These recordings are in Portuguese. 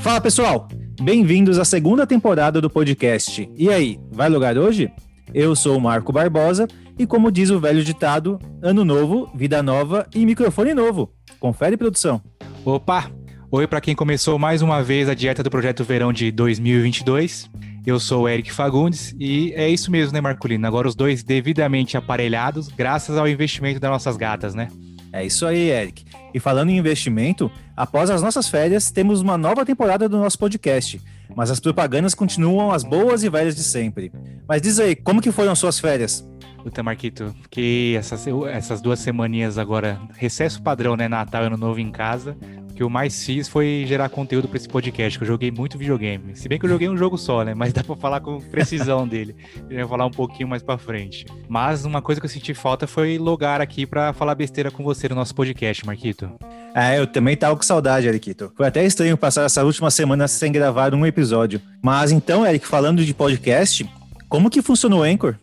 Fala pessoal, bem-vindos à segunda temporada do podcast. E aí, vai lugar hoje? Eu sou o Marco Barbosa e, como diz o velho ditado, ano novo, vida nova e microfone novo. Confere, produção. Opa! Oi para quem começou mais uma vez a dieta do Projeto Verão de 2022. Eu sou o Eric Fagundes e é isso mesmo, né, Marculino? Agora os dois devidamente aparelhados, graças ao investimento das nossas gatas, né? É isso aí, Eric. E falando em investimento, após as nossas férias, temos uma nova temporada do nosso podcast. Mas as propagandas continuam as boas e velhas de sempre. Mas diz aí, como que foram suas férias? Puta, Marquito, que essas, essas duas semaninhas agora, recesso padrão, né? Natal e Ano Novo em casa. O que eu mais fiz foi gerar conteúdo para esse podcast, que eu joguei muito videogame. Se bem que eu joguei um jogo só, né? Mas dá para falar com precisão dele. Eu vou falar um pouquinho mais para frente. Mas uma coisa que eu senti falta foi logar aqui para falar besteira com você no nosso podcast, Marquito. É, eu também tava com saudade, Erikito. Foi até estranho passar essa última semana sem gravar um episódio. Mas então, Eric, falando de podcast, como que funciona o Anchor?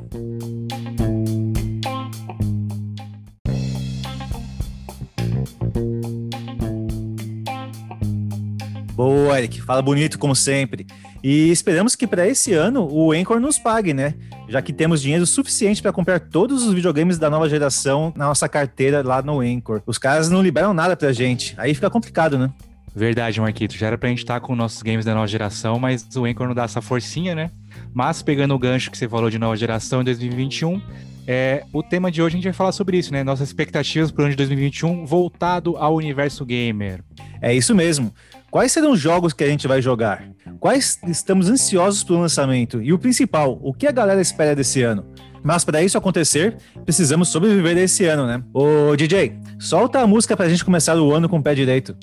Boa, Eric. Fala bonito, como sempre. E esperamos que para esse ano o Anchor nos pague, né? Já que temos dinheiro suficiente para comprar todos os videogames da nova geração na nossa carteira lá no Anchor. Os caras não liberam nada pra gente. Aí fica complicado, né? Verdade, Marquito. Já era pra gente estar com nossos games da nova geração, mas o Anchor não dá essa forcinha, né? Mas pegando o gancho que você falou de nova geração em 2021, é, o tema de hoje a gente vai falar sobre isso, né? Nossas expectativas para o ano de 2021 voltado ao universo gamer. É isso mesmo. Quais serão os jogos que a gente vai jogar? Quais estamos ansiosos pelo lançamento? E o principal, o que a galera espera desse ano? Mas para isso acontecer, precisamos sobreviver esse ano, né? Ô DJ, solta a música pra gente começar o ano com o pé direito.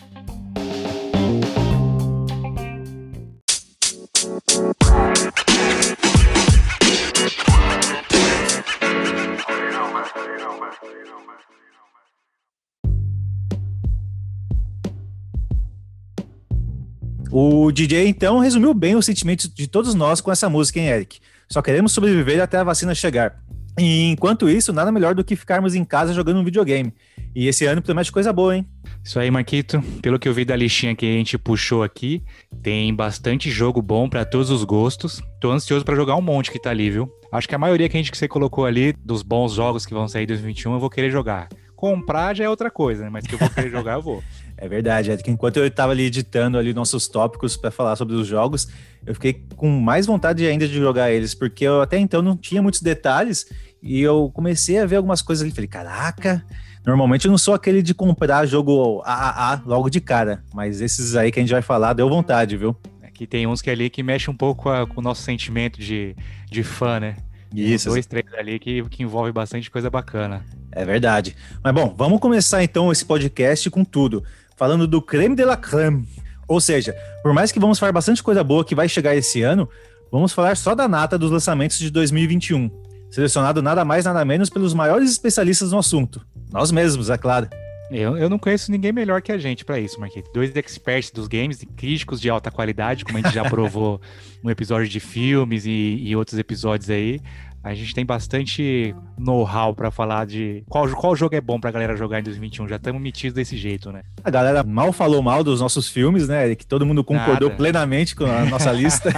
O DJ, então, resumiu bem o sentimento de todos nós com essa música, hein, Eric? Só queremos sobreviver até a vacina chegar. E enquanto isso, nada melhor do que ficarmos em casa jogando um videogame. E esse ano promete coisa boa, hein? Isso aí, Marquito. Pelo que eu vi da listinha que a gente puxou aqui, tem bastante jogo bom para todos os gostos. Tô ansioso para jogar um monte que tá ali, viu? Acho que a maioria que a gente que você colocou ali, dos bons jogos que vão sair em 2021, eu vou querer jogar. Comprar já é outra coisa, né? Mas que eu vou querer jogar, eu vou. É verdade, é que enquanto eu estava ali editando ali nossos tópicos para falar sobre os jogos, eu fiquei com mais vontade ainda de jogar eles, porque eu até então não tinha muitos detalhes e eu comecei a ver algumas coisas ali, falei, caraca, normalmente eu não sou aquele de comprar jogo AAA logo de cara, mas esses aí que a gente vai falar deu vontade, viu? Aqui tem uns que ali que mexe um pouco a, com o nosso sentimento de, de fã, né? Isso. Dois, três ali que, que envolve bastante coisa bacana. É verdade. Mas bom, vamos começar então esse podcast com tudo falando do creme de la creme. Ou seja, por mais que vamos falar bastante coisa boa que vai chegar esse ano, vamos falar só da nata dos lançamentos de 2021. Selecionado nada mais nada menos pelos maiores especialistas no assunto. Nós mesmos, é claro. Eu, eu não conheço ninguém melhor que a gente para isso, Marquito. Dois experts dos games, críticos de alta qualidade, como a gente já provou no episódio de filmes e, e outros episódios aí. A gente tem bastante know-how para falar de qual, qual jogo é bom pra galera jogar em 2021. Já estamos metidos desse jeito, né? A galera mal falou mal dos nossos filmes, né? Que todo mundo concordou Nada. plenamente com a nossa lista.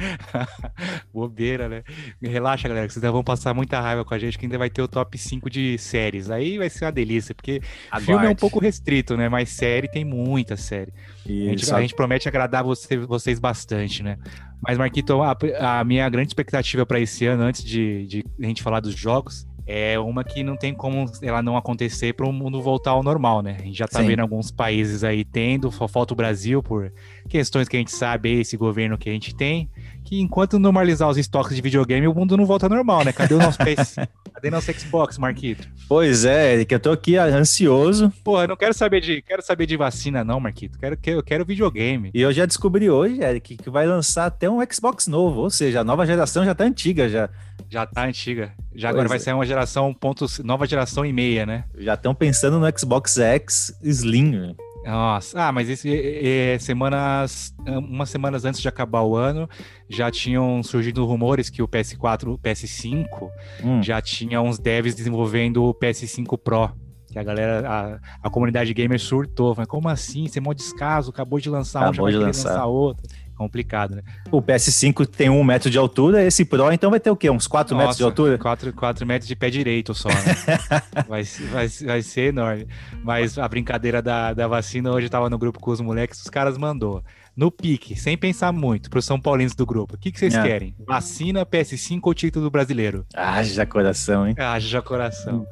Bobeira, né? Relaxa, galera, que vocês vão passar muita raiva com a gente, que ainda vai ter o top 5 de séries. Aí vai ser uma delícia, porque Aguarde. filme é um pouco restrito, né? Mas série tem muita série. A gente, a gente, promete agradar você, vocês bastante, né? Mas, Marquito, a, a minha grande expectativa para esse ano, antes de, de a gente falar dos jogos, é uma que não tem como ela não acontecer para o mundo voltar ao normal, né? A gente já está vendo alguns países aí tendo, falta o Brasil por questões que a gente sabe, esse governo que a gente tem, que enquanto normalizar os estoques de videogame, o mundo não volta ao normal, né? Cadê o nosso PS? Cadê nosso Xbox, Marquito? Pois é, que eu tô aqui ansioso. Pô, eu não quero saber de, quero saber de vacina não, Marquito. Quero que eu quero videogame. E eu já descobri hoje, Eric, que vai lançar até um Xbox novo, ou seja, a nova geração já tá antiga já. Já tá antiga. Já pois agora é. vai sair uma geração ponto, nova geração e meia, né? Já estão pensando no Xbox X Slim. Nossa, ah, mas esse, é, semanas, umas semanas antes de acabar o ano, já tinham surgido rumores que o PS4, o PS5, hum. já tinha uns devs desenvolvendo o PS5 Pro. Que a galera, a, a comunidade gamer surtou. Falei, como assim? Você é mó descaso, acabou de lançar acabou um, já de lançar. lançar outro complicado, né? O PS5 tem um metro de altura, esse Pro então vai ter o quê? Uns 4 metros de altura? 4, 4 metros de pé direito só, né? vai, vai, vai ser enorme. Mas a brincadeira da, da vacina, hoje eu tava no grupo com os moleques, os caras mandou. No pique, sem pensar muito, para os São Paulinos do grupo. O que, que vocês é. querem? Vacina, PS5 ou título brasileiro? Haja coração, hein? Haja coração.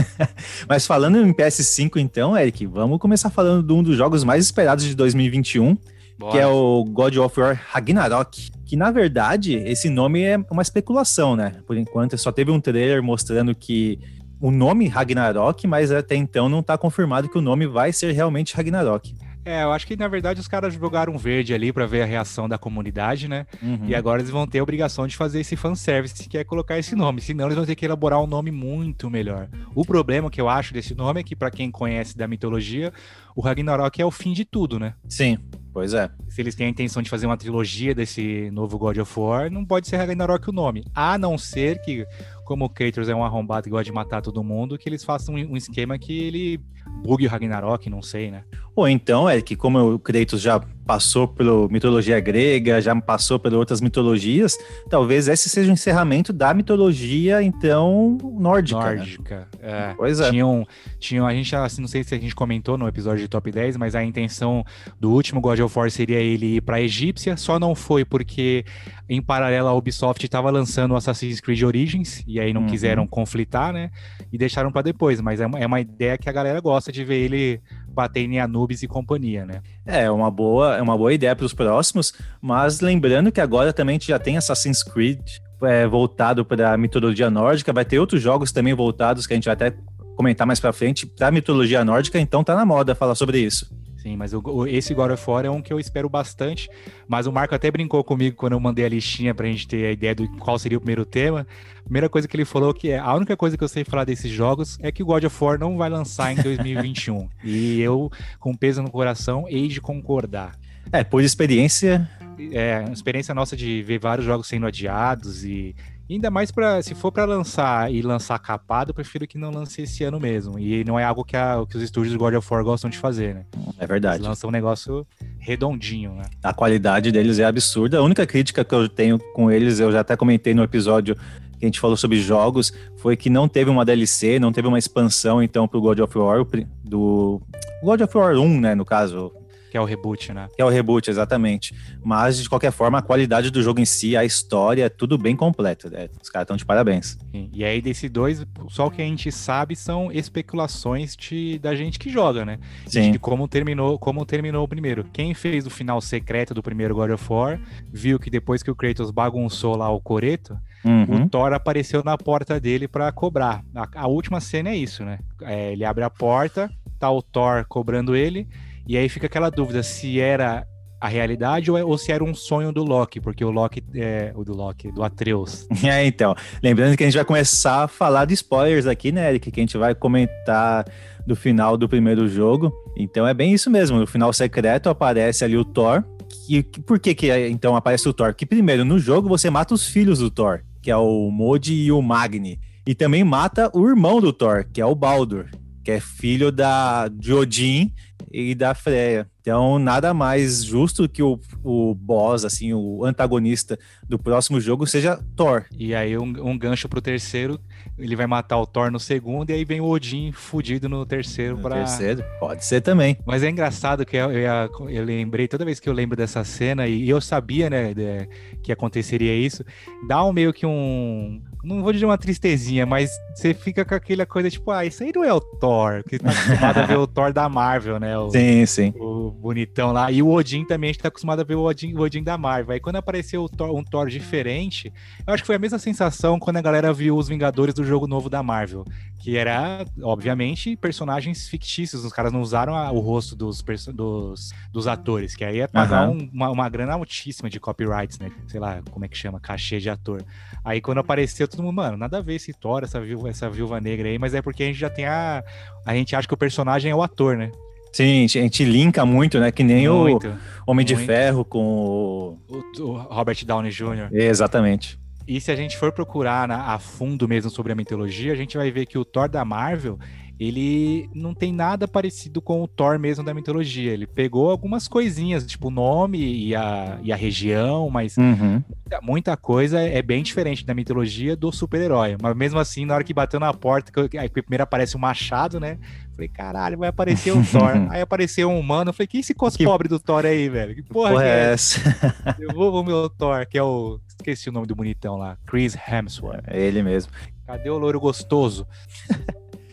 Mas falando em PS5, então, Eric, vamos começar falando de um dos jogos mais esperados de 2021, Bora. que é o God of War Ragnarok. Que na verdade, esse nome é uma especulação, né? Por enquanto, só teve um trailer mostrando que o nome Ragnarok, mas até então não está confirmado que o nome vai ser realmente Ragnarok. É, eu acho que na verdade os caras jogaram verde ali para ver a reação da comunidade, né? Uhum. E agora eles vão ter a obrigação de fazer esse fanservice, que é colocar esse nome. Senão eles vão ter que elaborar um nome muito melhor. O problema que eu acho desse nome é que, para quem conhece da mitologia, o Ragnarok é o fim de tudo, né? Sim. Pois é. Se eles têm a intenção de fazer uma trilogia desse novo God of War, não pode ser Ragnarok o nome. A não ser que, como o Kratos é um arrombado que gosta de matar todo mundo, que eles façam um esquema que ele bugue o Ragnarok, não sei, né? Ou então, é que como o Kratos já passou pela mitologia grega, já passou por outras mitologias, talvez esse seja o encerramento da mitologia, então, nórdica. Né? Nórdica, né? é. Pois é. Tinham, tinham, a gente, assim, não sei se a gente comentou no episódio de Top 10, mas a intenção do último God of War seria ele ir pra egípcia, só não foi porque, em paralelo, a Ubisoft estava lançando o Assassin's Creed Origins, e aí não uhum. quiseram conflitar, né? E deixaram para depois, mas é uma, é uma ideia que a galera gosta de ver ele baterem em Anubis e companhia, né? É, uma boa, é uma boa ideia para os próximos, mas lembrando que agora também a gente já tem Assassin's Creed é, voltado para a mitologia nórdica, vai ter outros jogos também voltados que a gente vai até comentar mais para frente para a mitologia nórdica, então tá na moda falar sobre isso. Sim, mas o, esse God of War é um que eu espero bastante. Mas o Marco até brincou comigo quando eu mandei a listinha pra gente ter a ideia do qual seria o primeiro tema. A primeira coisa que ele falou que é a única coisa que eu sei falar desses jogos é que o God of War não vai lançar em 2021. e eu, com peso no coração, hei de concordar. É, por experiência. É, experiência nossa de ver vários jogos sendo adiados e Ainda mais para se for para lançar e lançar capado, eu prefiro que não lance esse ano mesmo. E não é algo que, a, que os estúdios do God of War gostam de fazer, né? É verdade. Eles lançam um negócio redondinho, né? A qualidade deles é absurda. A única crítica que eu tenho com eles, eu já até comentei no episódio que a gente falou sobre jogos, foi que não teve uma DLC, não teve uma expansão, então, pro God of War, do God of War 1, né, no caso, que é o reboot, né? Que é o reboot, exatamente. Mas, de qualquer forma, a qualidade do jogo em si, a história, é tudo bem completo. Né? Os caras estão de parabéns. Sim. E aí, desse dois, só o que a gente sabe são especulações de, da gente que joga, né? Sim. De como terminou, como terminou o primeiro. Quem fez o final secreto do primeiro God of War, viu que depois que o Kratos bagunçou lá o coreto, Uhum. O Thor apareceu na porta dele para cobrar. A, a, última cena é isso, né? É, ele abre a porta, tá o Thor cobrando ele, e aí fica aquela dúvida se era a realidade ou, é, ou, se era um sonho do Loki, porque o Loki é o do Loki, do Atreus. É, então. Lembrando que a gente vai começar a falar de spoilers aqui, né, Eric? Que a gente vai comentar do final do primeiro jogo. Então é bem isso mesmo. No final secreto aparece ali o Thor. E por que, que então aparece o Thor? Que primeiro, no jogo você mata os filhos do Thor, que é o Modi e o Magni. E também mata o irmão do Thor, que é o Baldur, que é filho da, de Odin e da Freya. Então, nada mais justo que o, o boss, assim, o antagonista do próximo jogo seja Thor. E aí, um, um gancho pro terceiro, ele vai matar o Thor no segundo, e aí vem o Odin fudido no terceiro no pra... terceiro, pode ser também. Mas é engraçado que eu, eu, eu, lembrei, toda vez que eu lembro dessa cena, e eu sabia, né, de, que aconteceria isso, dá um meio que um não vou dizer uma tristezinha, mas você fica com aquela coisa tipo, ah, isso aí não é o Thor, que tá acostumado a ver o Thor da Marvel, né? O, sim, sim. O bonitão lá. E o Odin também, a gente tá acostumado a ver o Odin, o Odin da Marvel. Aí quando apareceu Thor, um Thor diferente, eu acho que foi a mesma sensação quando a galera viu os Vingadores do jogo novo da Marvel. Que era, obviamente, personagens fictícios. Os caras não usaram a, o rosto dos, dos, dos, atores, que aí é pagar uhum. um, uma, uma grana altíssima de copyrights, né? Sei lá, como é que chama? Cachê de ator. Aí quando apareceu todo mundo, mano, nada a ver esse Thor, essa viúva, essa viúva negra aí, mas é porque a gente já tem a. A gente acha que o personagem é o ator, né? Sim, a gente linka muito, né? Que nem muito, o Homem muito. de Ferro com o... o... Robert Downey Jr. Exatamente. E se a gente for procurar na, a fundo mesmo sobre a mitologia, a gente vai ver que o Thor da Marvel, ele não tem nada parecido com o Thor mesmo da mitologia. Ele pegou algumas coisinhas, tipo o nome e a, e a região, mas uhum. muita, muita, coisa é bem diferente da mitologia do super-herói. Mas mesmo assim, na hora que bateu na porta, que, aí primeiro aparece o um machado, né? Falei, caralho, vai aparecer o Thor. aí apareceu um humano. Falei, quem é esse cos que... pobre do Thor aí, velho? Que porra, porra é, é essa? Eu vou o meu Thor, que é o. Esqueci o nome do bonitão lá. Chris Hemsworth. É ele mesmo. Cadê o loiro gostoso?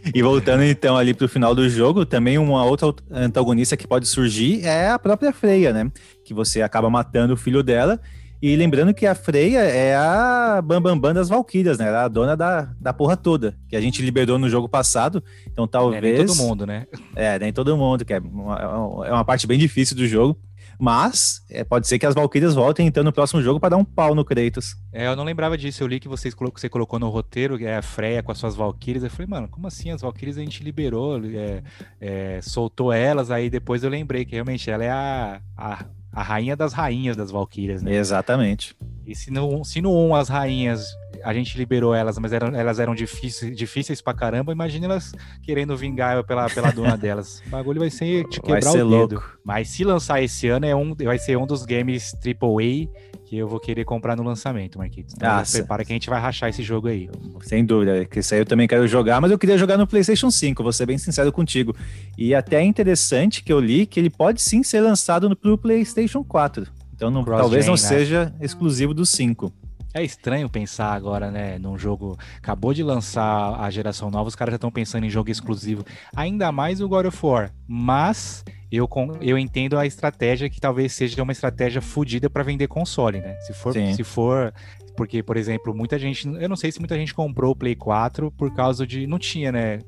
E voltando então ali pro final do jogo, também uma outra antagonista que pode surgir é a própria Freya, né? Que você acaba matando o filho dela. E lembrando que a Freya é a Bambambam Bam Bam das Valkyrias, né? Ela é a dona da, da porra toda, que a gente liberou no jogo passado. Então talvez. É, nem todo mundo, né? É, nem todo mundo, que é uma, é uma parte bem difícil do jogo. Mas é, pode ser que as Valkyrias voltem então no próximo jogo para dar um pau no Kratos. É, eu não lembrava disso. Eu li que vocês que você colocou no roteiro, é a Freya com as suas Valkyrias. Eu falei, mano, como assim? As Valkyrias a gente liberou, é, é, soltou elas. Aí depois eu lembrei que realmente ela é a, a, a rainha das rainhas das Valkyrias, né? Exatamente. E se no, se no 1 as rainhas a gente liberou elas, mas eram, elas eram difíceis, difíceis pra caramba. Imagina elas querendo vingar pela, pela dona delas. O bagulho vai ser te quebrar vai ser o dedo. Louco. Mas se lançar esse ano, é um, vai ser um dos games AAA que eu vou querer comprar no lançamento, Marquitos. Então prepara que a gente vai rachar esse jogo aí. Sem dúvida, que isso aí eu também quero jogar, mas eu queria jogar no PlayStation 5, vou ser bem sincero contigo. E até é interessante que eu li que ele pode sim ser lançado no pro PlayStation 4. Então não, talvez não né? seja exclusivo do 5. É estranho pensar agora, né, num jogo. Acabou de lançar a geração nova, os caras já estão pensando em jogo exclusivo. Ainda mais o God of War. Mas eu, eu entendo a estratégia que talvez seja uma estratégia fodida para vender console, né? Se for, se for. Porque, por exemplo, muita gente. Eu não sei se muita gente comprou o Play 4 por causa de. Não tinha, né?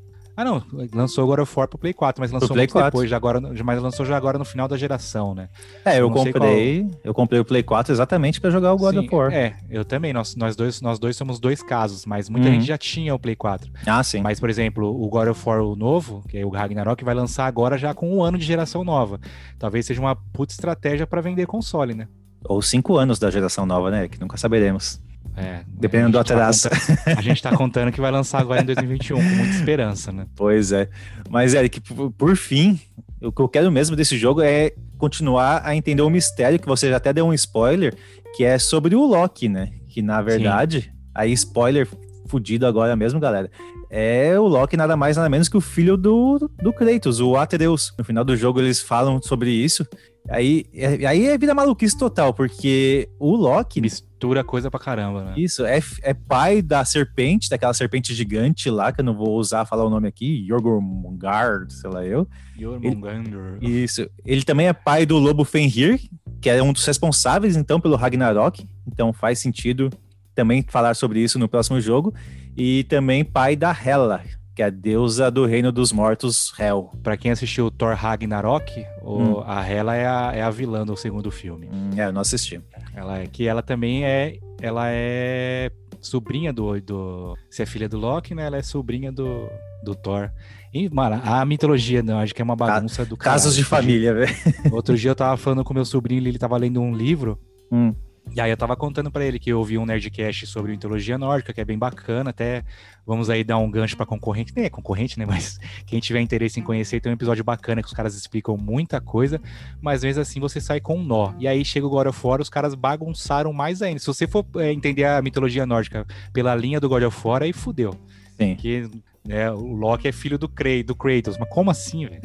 Ah, não, lançou agora o For pro Play 4, mas lançou Play muito 4. depois, já agora, mas lançou já agora no final da geração, né? É, eu, eu comprei, qual... eu comprei o Play 4 exatamente para jogar o God Sim, of War. É, eu também, nós, nós, dois, nós dois somos dois casos, mas muita uhum. gente já tinha o Play 4. Ah, sim. Mas, por exemplo, o God of War o novo, que é o Ragnarok, vai lançar agora já com um ano de geração nova. Talvez seja uma puta estratégia para vender console, né? Ou cinco anos da geração nova, né? Que nunca saberemos. É, Dependendo do atraso. Tá a gente tá contando que vai lançar agora em 2021, com muita esperança, né? Pois é. Mas, Eric, por fim, o que eu quero mesmo desse jogo é continuar a entender o mistério, que você já até deu um spoiler, que é sobre o Loki, né? Que na verdade, Sim. aí spoiler fudido agora mesmo, galera. É o Loki nada mais nada menos que o filho do, do Kratos, o Atreus. No final do jogo eles falam sobre isso. Aí, é, aí é vida maluquice total, porque o Loki mistura coisa pra caramba, né? Isso, é, é pai da serpente, daquela serpente gigante lá, que eu não vou usar falar o nome aqui, Jormungandr, sei lá eu. Jormungandr. Isso. Ele também é pai do lobo Fenrir, que é um dos responsáveis, então, pelo Ragnarok. Então faz sentido também falar sobre isso no próximo jogo. E também pai da Hela, que é a deusa do reino dos mortos, Hel. Para quem assistiu Thor Ragnarok, hum. a Hela é a, é a vilã do segundo filme. Hum, é, eu não assisti. Ela é que ela também é, ela é sobrinha do, do, se é filha do Loki, né? Ela é sobrinha do, do Thor. E, mano, a mitologia, não, acho que é uma bagunça do caralho. Casos de família, velho. Outro dia eu tava falando com meu sobrinho, ele tava lendo um livro. Hum. E aí eu tava contando para ele que eu ouvi um Nerdcast sobre mitologia nórdica, que é bem bacana, até vamos aí dar um gancho para concorrente, nem é concorrente, né, mas quem tiver interesse em conhecer, tem um episódio bacana que os caras explicam muita coisa, mas mesmo assim você sai com um nó. E aí chega o God of War, os caras bagunçaram mais ainda. Se você for é, entender a mitologia nórdica pela linha do God of War, aí fudeu. Sim. Porque né, o Loki é filho do, Kray, do Kratos, mas como assim, velho?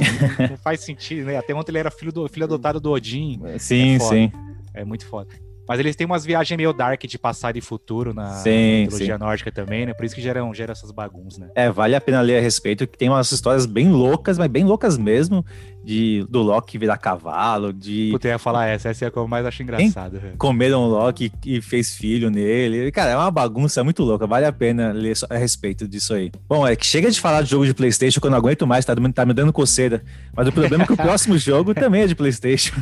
Não, faz sentido, né? Até ontem ele era filho, do, filho adotado do Odin. Sim, é sim. É muito foda. Mas eles têm umas viagens meio dark de passado e futuro na sim, mitologia sim. nórdica também, né? Por isso que geram, geram essas bagunças, né? É, vale a pena ler a respeito, que tem umas histórias bem loucas, mas bem loucas mesmo, de do Loki virar cavalo, de... Puta, eu ia falar essa, essa é a que eu mais acho engraçado. Comeram o Loki e fez filho nele. Cara, é uma bagunça muito louca, vale a pena ler a respeito disso aí. Bom, é que chega de falar de jogo de Playstation, que eu não aguento mais, tá, tá me dando coceira. Mas o problema é que o próximo jogo também é de Playstation.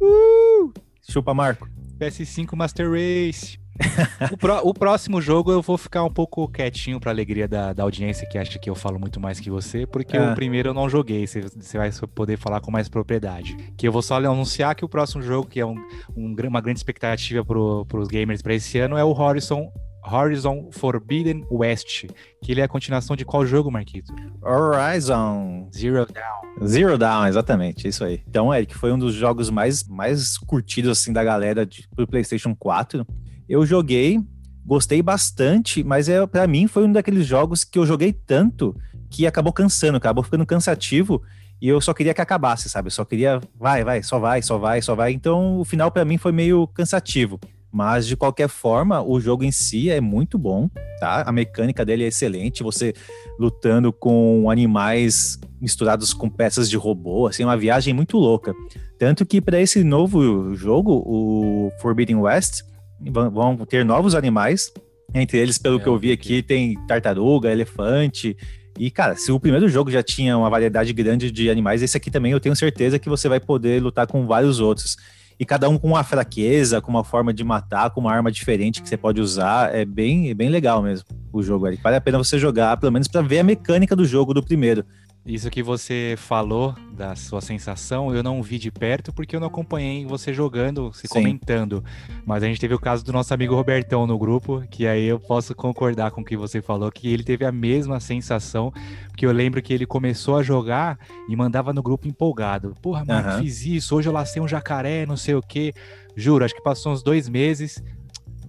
uh! Chupa, Marco. PS5 Master Race. o, pro, o, próximo jogo eu vou ficar um pouco quietinho pra alegria da, da audiência que acha que eu falo muito mais que você, porque o primeiro eu não joguei, você, você vai poder falar com mais propriedade. Que eu vou só anunciar que o próximo jogo, que é um, um, uma grande expectativa pro, pros gamers pra esse ano, é o Horizon Horizon Forbidden West, que ele é a continuação de qual jogo, Marquito? Horizon Zero Dawn. Zero Dawn, exatamente, isso aí. Então, Eric, foi um dos jogos mais, mais curtidos assim da galera de, pro PlayStation 4. Eu joguei, gostei bastante, mas é para mim foi um daqueles jogos que eu joguei tanto que acabou cansando, acabou ficando cansativo e eu só queria que acabasse, sabe? Eu só queria, vai, vai, só vai, só vai, só vai. Então o final para mim foi meio cansativo. Mas de qualquer forma, o jogo em si é muito bom, tá? A mecânica dele é excelente. Você lutando com animais misturados com peças de robô, assim, é uma viagem muito louca. Tanto que para esse novo jogo, o Forbidden West, vão ter novos animais. Entre eles, pelo é, que eu vi aqui, tem tartaruga, elefante, e, cara, se o primeiro jogo já tinha uma variedade grande de animais, esse aqui também eu tenho certeza que você vai poder lutar com vários outros. E cada um com uma fraqueza, com uma forma de matar, com uma arma diferente que você pode usar. É bem, bem legal mesmo o jogo. Ali. Vale a pena você jogar, pelo menos para ver a mecânica do jogo do primeiro. Isso que você falou da sua sensação, eu não vi de perto porque eu não acompanhei você jogando, se Sim. comentando. Mas a gente teve o caso do nosso amigo Robertão no grupo, que aí eu posso concordar com o que você falou, que ele teve a mesma sensação, porque eu lembro que ele começou a jogar e mandava no grupo empolgado. Porra, mano, uhum. fiz isso, hoje eu lacei um jacaré, não sei o quê. Juro, acho que passou uns dois meses,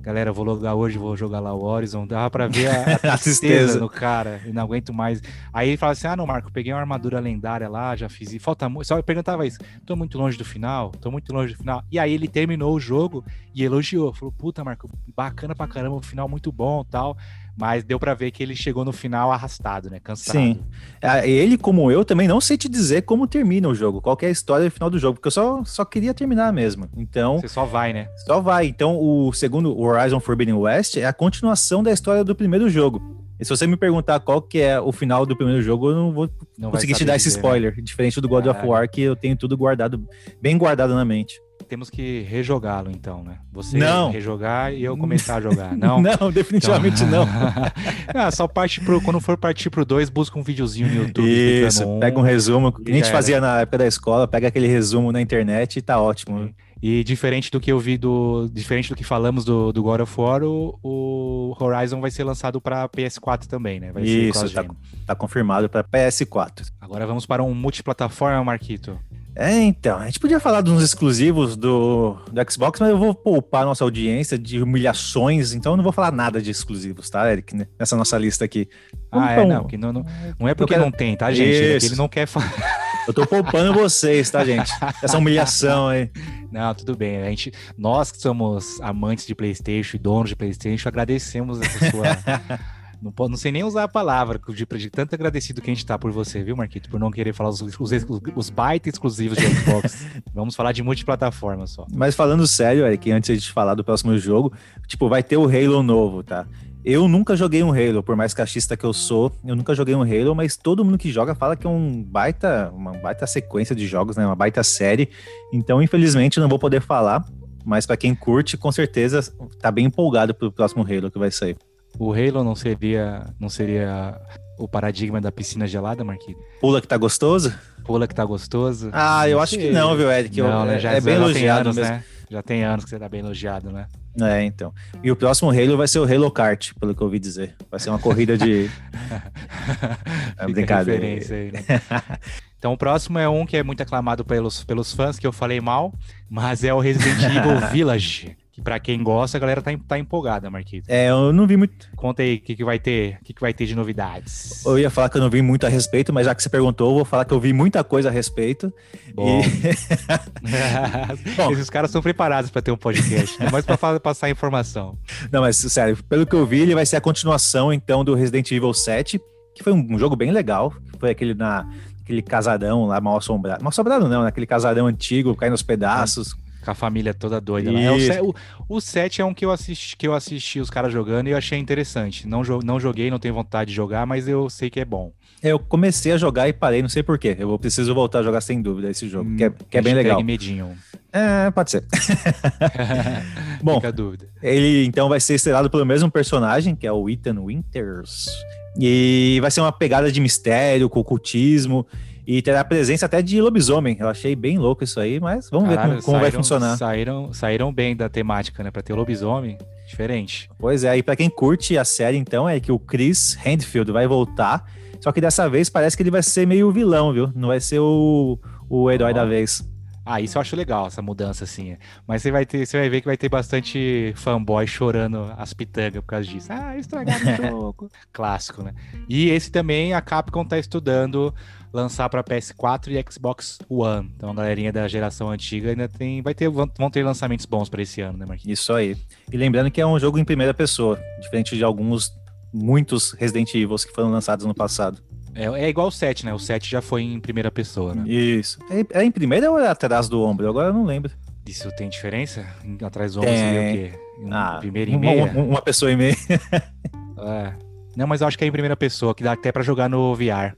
galera, vou logar hoje, vou jogar lá o Horizon. Dava pra ver a, a tristeza no cara, e não aguento mais. Aí ele fala assim: ah, não, Marco, peguei uma armadura lendária lá, já fiz. E falta muito. Só eu perguntava isso: tô muito longe do final, tô muito longe do final. E aí ele terminou o jogo e elogiou. Falou: puta, Marco, bacana pra caramba, o final muito bom tal mas deu para ver que ele chegou no final arrastado, né? Cansado. Sim. Ah, ele, como eu, também não sei te dizer como termina o jogo, qual é a história do final do jogo, porque eu só, só queria terminar mesmo. Então. Você só vai, né? Só vai. Então, o segundo, Horizon Forbidden West, é a continuação da história do primeiro jogo. E se você me perguntar qual que é o final do primeiro jogo, eu não vou não conseguir te dar esse dizer, né? spoiler. Né? Diferente do God Caralho. of War, que eu tenho tudo guardado, bem guardado na mente temos que rejogá-lo, então, né? Você não. rejogar e eu começar a jogar. Não, não definitivamente então... não. ah, só parte pro. Quando for partir pro 2, busca um videozinho no YouTube. Isso, pega um resumo. Que a gente fazia na época da escola, pega aquele resumo na internet e tá ótimo. Sim. E diferente do que eu vi do. Diferente do que falamos do, do God of War, o, o Horizon vai ser lançado para PS4 também, né? Vai Isso, tá, tá confirmado para PS4. Agora vamos para um multiplataforma, Marquito. É, então, a gente podia falar uns exclusivos do, do Xbox, mas eu vou poupar nossa audiência de humilhações, então eu não vou falar nada de exclusivos, tá, Eric? Né? Nessa nossa lista aqui. Ah, é, não, que não, não, não é porque quero... não tem, tá, gente? É ele não quer falar. Eu tô poupando vocês, tá, gente? Essa humilhação aí. Não, tudo bem. A gente, nós que somos amantes de PlayStation e donos de PlayStation, agradecemos essa sua. Não, não sei nem usar a palavra de, de tanto agradecido que a gente tá por você, viu, Marquito? Por não querer falar os, os, os baita exclusivos de Xbox. Vamos falar de multiplataforma só. Mas falando sério, Eric, antes de falar do próximo jogo, tipo, vai ter o Halo novo, tá? Eu nunca joguei um Halo, por mais cachista que eu sou, eu nunca joguei um Halo, mas todo mundo que joga fala que é um baita, uma baita sequência de jogos, né? Uma baita série. Então, infelizmente, não vou poder falar, mas para quem curte, com certeza tá bem empolgado pro próximo Halo que vai sair. O Halo não seria, não seria o paradigma da piscina gelada, Marquinhos? Pula que tá gostoso? Pula que tá gostoso? Ah, eu acho que não, viu, Eric? Não, né? já, é bem elogiado anos, mesmo. Né? Já tem anos que você tá bem elogiado, né? É, então. E o próximo Halo vai ser o Halo Kart, pelo que eu ouvi dizer. Vai ser uma corrida de. é brincadeira. Aí, né? Então o próximo é um que é muito aclamado pelos, pelos fãs, que eu falei mal, mas é o Resident Evil Village que para quem gosta, a galera tá, tá empolgada, Marquito. É, eu não vi muito. Conta aí o que, que vai ter, o que, que vai ter de novidades. Eu ia falar que eu não vi muito a respeito, mas já que você perguntou, eu vou falar que eu vi muita coisa a respeito. Bom. E... Bom. Esses caras são preparados para ter um podcast, né? mas para passar informação. Não, mas sério, pelo que eu vi, ele vai ser a continuação então do Resident Evil 7, que foi um, jogo bem legal. Foi aquele na aquele casarão lá mal assombrado. Mal assombrado não, naquele casarão antigo, caindo nos pedaços. É com a família toda doida. Né? É, o, o 7 é um que eu assisti, que eu assisti os caras jogando e eu achei interessante. Não, não joguei, não tenho vontade de jogar, mas eu sei que é bom. Eu comecei a jogar e parei, não sei porquê. Eu preciso voltar a jogar sem dúvida esse jogo, hum, que é, que é bem legal. medinho. É, pode ser. bom, ele então vai ser estrelado pelo mesmo personagem, que é o Ethan Winters. E vai ser uma pegada de mistério, com ocultismo. E terá presença até de lobisomem. Eu achei bem louco isso aí, mas vamos Caralho, ver como, como saíram, vai funcionar. Saíram, saíram bem da temática, né? Pra ter lobisomem, diferente. Pois é, e pra quem curte a série, então, é que o Chris Handfield vai voltar. Só que dessa vez parece que ele vai ser meio vilão, viu? Não vai ser o, o herói oh. da vez. Ah, isso eu acho legal, essa mudança, assim. Mas você vai ter, você vai ver que vai ter bastante fanboy chorando as pitangas por causa disso. Ah, estragaram o jogo. Clássico, né? E esse também a Capcom tá estudando lançar para PS4 e Xbox One. Então a galerinha da geração antiga ainda tem, vai ter, vão ter lançamentos bons para esse ano, né, Marquinhos? Isso aí. E lembrando que é um jogo em primeira pessoa, diferente de alguns muitos Resident Evil que foram lançados no passado. É, é igual o 7, né? O 7 já foi em primeira pessoa, né? Isso. É, é em primeira ou é atrás do ombro? Agora eu não lembro. Isso tem diferença? Atrás do ombro tem. seria o quê? Em ah, primeira e meia? Uma, uma pessoa e meia. é. Não, mas eu acho que é em primeira pessoa, que dá até para jogar no VR.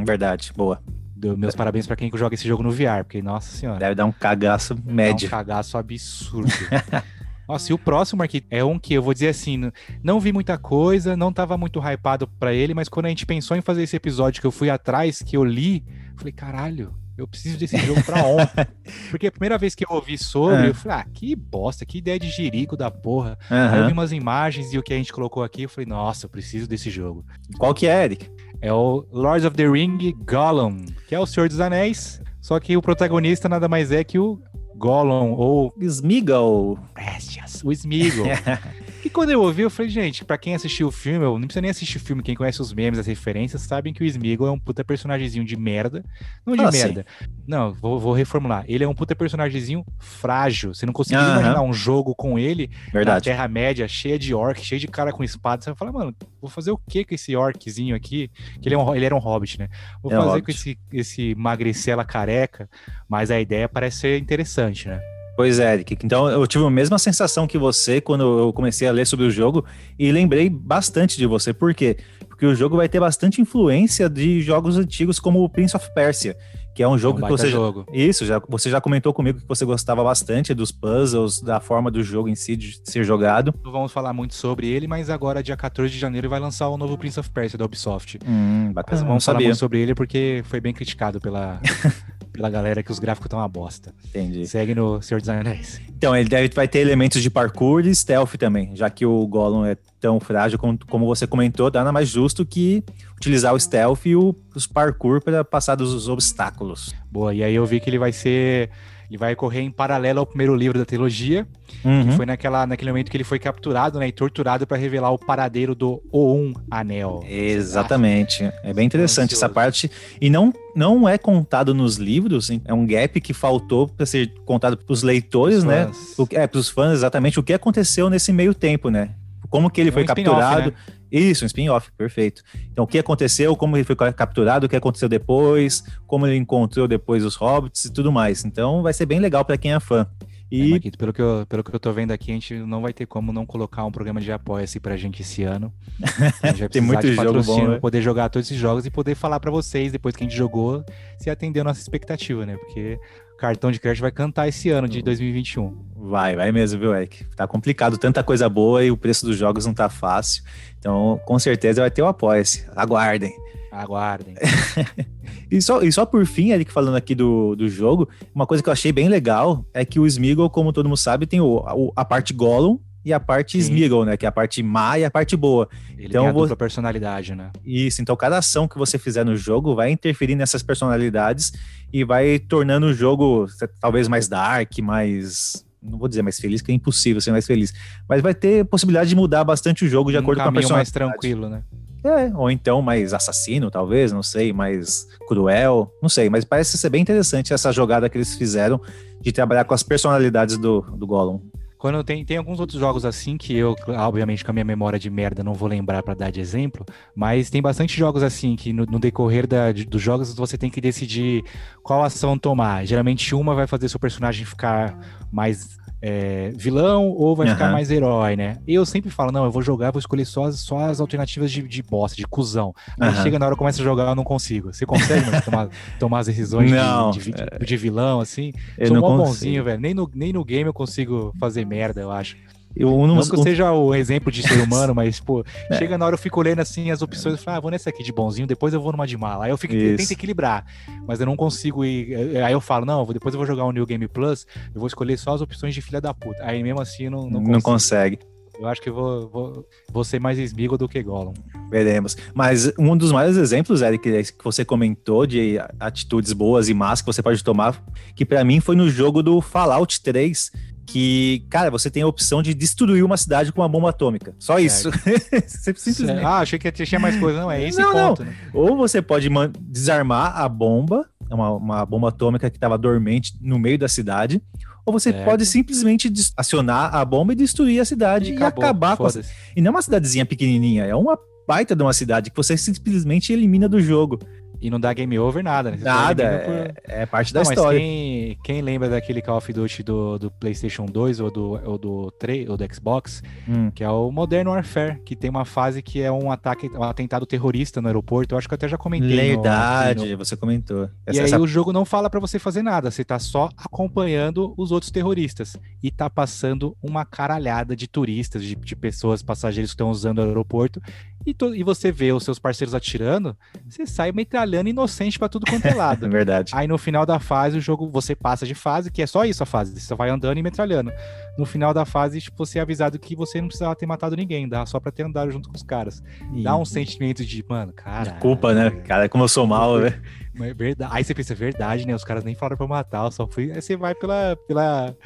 Hum, verdade. Boa. Deu meus parabéns para quem joga esse jogo no VR, porque, nossa senhora. Deve dar um cagaço médio. Um cagaço absurdo. Nossa, e o próximo, Marquinhos, é um que eu vou dizer assim, não vi muita coisa, não tava muito hypado para ele, mas quando a gente pensou em fazer esse episódio que eu fui atrás, que eu li, falei, caralho, eu preciso desse jogo pra ontem. Porque a primeira vez que eu ouvi sobre, é. eu falei, ah, que bosta, que ideia de jirico da porra. Uhum. Aí eu vi umas imagens e o que a gente colocou aqui, eu falei, nossa, eu preciso desse jogo. Qual que é, Eric? É o Lords of the Ring Gollum, que é o Senhor dos Anéis, só que o protagonista nada mais é que o Gollum ou Smeagol. Bestias, o Smeagol. E quando eu ouvi, eu falei, gente, pra quem assistiu o filme, eu não precisa nem assistir o filme, quem conhece os memes, as referências, sabem que o Smeagol é um puta personagemzinho de merda. Não de ah, merda. Sim. Não, vou, vou, reformular. Ele é um puta personagemzinho frágil. Você não conseguiu imaginar um jogo com ele Verdade. na Terra-média, cheia de orc, cheio de cara com espada. Você vai falar, mano, vou fazer o que com esse orczinho aqui? Que ele, é um, ele era um hobbit, né? Vou é fazer com esse, esse magricela careca, mas a ideia parece ser interessante, né? Pois é, Eric. Então eu tive a mesma sensação que você quando eu comecei a ler sobre o jogo e lembrei bastante de você. Por quê? Porque o jogo vai ter bastante influência de jogos antigos como o Prince of Persia, que é um jogo é um que você jogo. Já, isso, já você já comentou comigo que você gostava bastante dos puzzles, da forma do jogo em si de ser jogado. Não vamos falar muito sobre ele, mas agora dia 14 de janeiro vai lançar o novo Prince of Persia da Ubisoft. Hum, bacana. Mas vamos falar muito sobre ele porque foi bem criticado pela pela galera que os gráficos estão uma bosta. Entendi. Segue no Senhor dos Anéis. Então, ele deve, vai ter elementos de parkour e stealth também, já que o Gollum é tão frágil como, como você comentou, nada mais justo que utilizar o stealth e o, os parkour para passar dos obstáculos. Boa, e aí eu vi que ele vai ser ele vai correr em paralelo ao primeiro livro da trilogia, uhum. que foi naquela, naquele momento que ele foi capturado né, e torturado para revelar o paradeiro do O1 Anel. Exatamente. É bem interessante essa parte. E não, não é contado nos livros, é um gap que faltou para ser contado para os leitores, né? O, é, para os fãs, exatamente o que aconteceu nesse meio tempo, né? Como que ele é foi um capturado. Né? Isso, um spin-off, perfeito. Então, o que aconteceu, como ele foi capturado, o que aconteceu depois, como ele encontrou depois os hobbits e tudo mais. Então, vai ser bem legal para quem é fã. E... É, Marquito, pelo, que eu, pelo que eu tô vendo aqui, a gente não vai ter como não colocar um programa de apoia-se pra gente esse ano. A gente vai Tem muito de jogo bom, né? poder jogar todos esses jogos e poder falar para vocês, depois que a gente jogou, se atender a nossa expectativa, né? Porque cartão de crédito vai cantar esse ano de 2021. Vai, vai mesmo, viu, Eric? Tá complicado, tanta coisa boa e o preço dos jogos não tá fácil. Então, com certeza vai ter o apoia-se. Aguardem. Aguardem. e, só, e só por fim, Eric, falando aqui do, do jogo, uma coisa que eu achei bem legal é que o Smeagol, como todo mundo sabe, tem o, a, a parte Gollum e a parte Sim. Smeagol, né? Que é a parte má e a parte boa. Ele então, tem a dupla personalidade, né? Isso, então cada ação que você fizer no jogo vai interferir nessas personalidades e vai tornando o jogo talvez mais dark, mais não vou dizer mais feliz, que é impossível ser mais feliz, mas vai ter possibilidade de mudar bastante o jogo de um acordo com a personalidade. mais tranquilo, né? É, ou então mais assassino, talvez, não sei, mais cruel, não sei, mas parece ser bem interessante essa jogada que eles fizeram de trabalhar com as personalidades do, do Gollum. Quando tem, tem alguns outros jogos assim que eu, obviamente, com a minha memória de merda, não vou lembrar para dar de exemplo, mas tem bastante jogos assim que no, no decorrer da, de, dos jogos você tem que decidir qual ação tomar. Geralmente uma vai fazer seu personagem ficar mais é, vilão ou vai uhum. ficar mais herói, né? Eu sempre falo, não, eu vou jogar, vou escolher só as, só as alternativas de, de bosta, de cuzão. Aí uhum. chega na hora, começa a jogar, eu não consigo. Você consegue tomar, tomar as decisões não, de, de, de, de, vilão, assim? Eu Sou não um bonzinho, velho. Nem no, nem no game eu consigo fazer merda, eu acho. Eu não, não que eu seja o exemplo de ser humano, mas, pô, é. chega na hora eu fico olhando assim as opções e falo, ah, vou nessa aqui de bonzinho, depois eu vou numa de mala. Aí eu fico, tento equilibrar, mas eu não consigo ir. Aí eu falo, não, depois eu vou jogar o New Game Plus, eu vou escolher só as opções de filha da puta. Aí mesmo assim eu não, não, não consegue. Eu acho que vou, vou, vou ser mais esmigo do que Gollum. Veremos. Mas um dos maiores exemplos, Eric, que você comentou de atitudes boas e más que você pode tomar, que para mim foi no jogo do Fallout 3, que, cara, você tem a opção de destruir uma cidade com uma bomba atômica. Só isso. simplesmente... Ah, achei que tinha mais coisa. Não, é esse não, ponto. Não. Né? Ou você pode desarmar a bomba, uma, uma bomba atômica que estava dormente no meio da cidade, ou você certo. pode simplesmente acionar a bomba e destruir a cidade e, e acabar com a... E não é uma cidadezinha pequenininha, é uma baita de uma cidade que você simplesmente elimina do jogo. E não dá game over nada, né? Você nada, é, por... é, parte da não, história. Quem, quem, lembra daquele Call of Duty do, do PlayStation 2 ou do, ou do 3 ou do Xbox, hum. que é o Modern Warfare, que tem uma fase que é um ataque, um atentado terrorista no aeroporto. Eu acho que eu até já comentei. Verdade, no, você comentou. Essa, e aí essa... o jogo não fala para você fazer nada, você tá só acompanhando os outros terroristas. E tá passando uma caralhada de turistas, de, de pessoas, passageiros que estão usando o aeroporto e, to, e você vê os seus parceiros atirando, você sai metralhando inocente para tudo quanto é lado. é verdade. Aí no final da fase, o jogo, você passa de fase, que é só isso a fase, você vai andando e metralhando. No final da fase, tipo, você é avisado que você não precisava ter matado ninguém, dá só pra ter andado junto com os caras. E... Dá um sentimento de, mano, cara. Culpa, né? Cara, como eu sou mal, né? É verdade. Aí você pensa, é verdade, né? Os caras nem falaram pra matar, eu só fui. Aí você vai pela. pela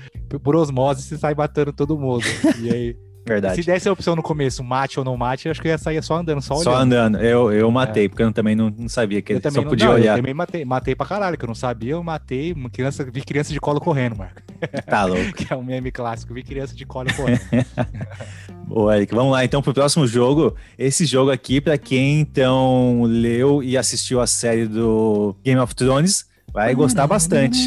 por osmose, você sai matando todo mundo. E aí. Verdade. Se desse a opção no começo, mate ou não mate, eu acho que eu ia sair só andando, só olhando. Só andando. Eu, eu matei, é. porque eu também não, não sabia que eu ele só não, podia não, olhar. Eu também matei, matei pra caralho, que eu não sabia, eu matei uma criança, vi criança de colo correndo, Marco. Tá louco. que é um meme clássico, vi criança de colo correndo. Boa, Eric. Vamos lá então pro próximo jogo. Esse jogo aqui, para quem então leu e assistiu a série do Game of Thrones, vai gostar bastante.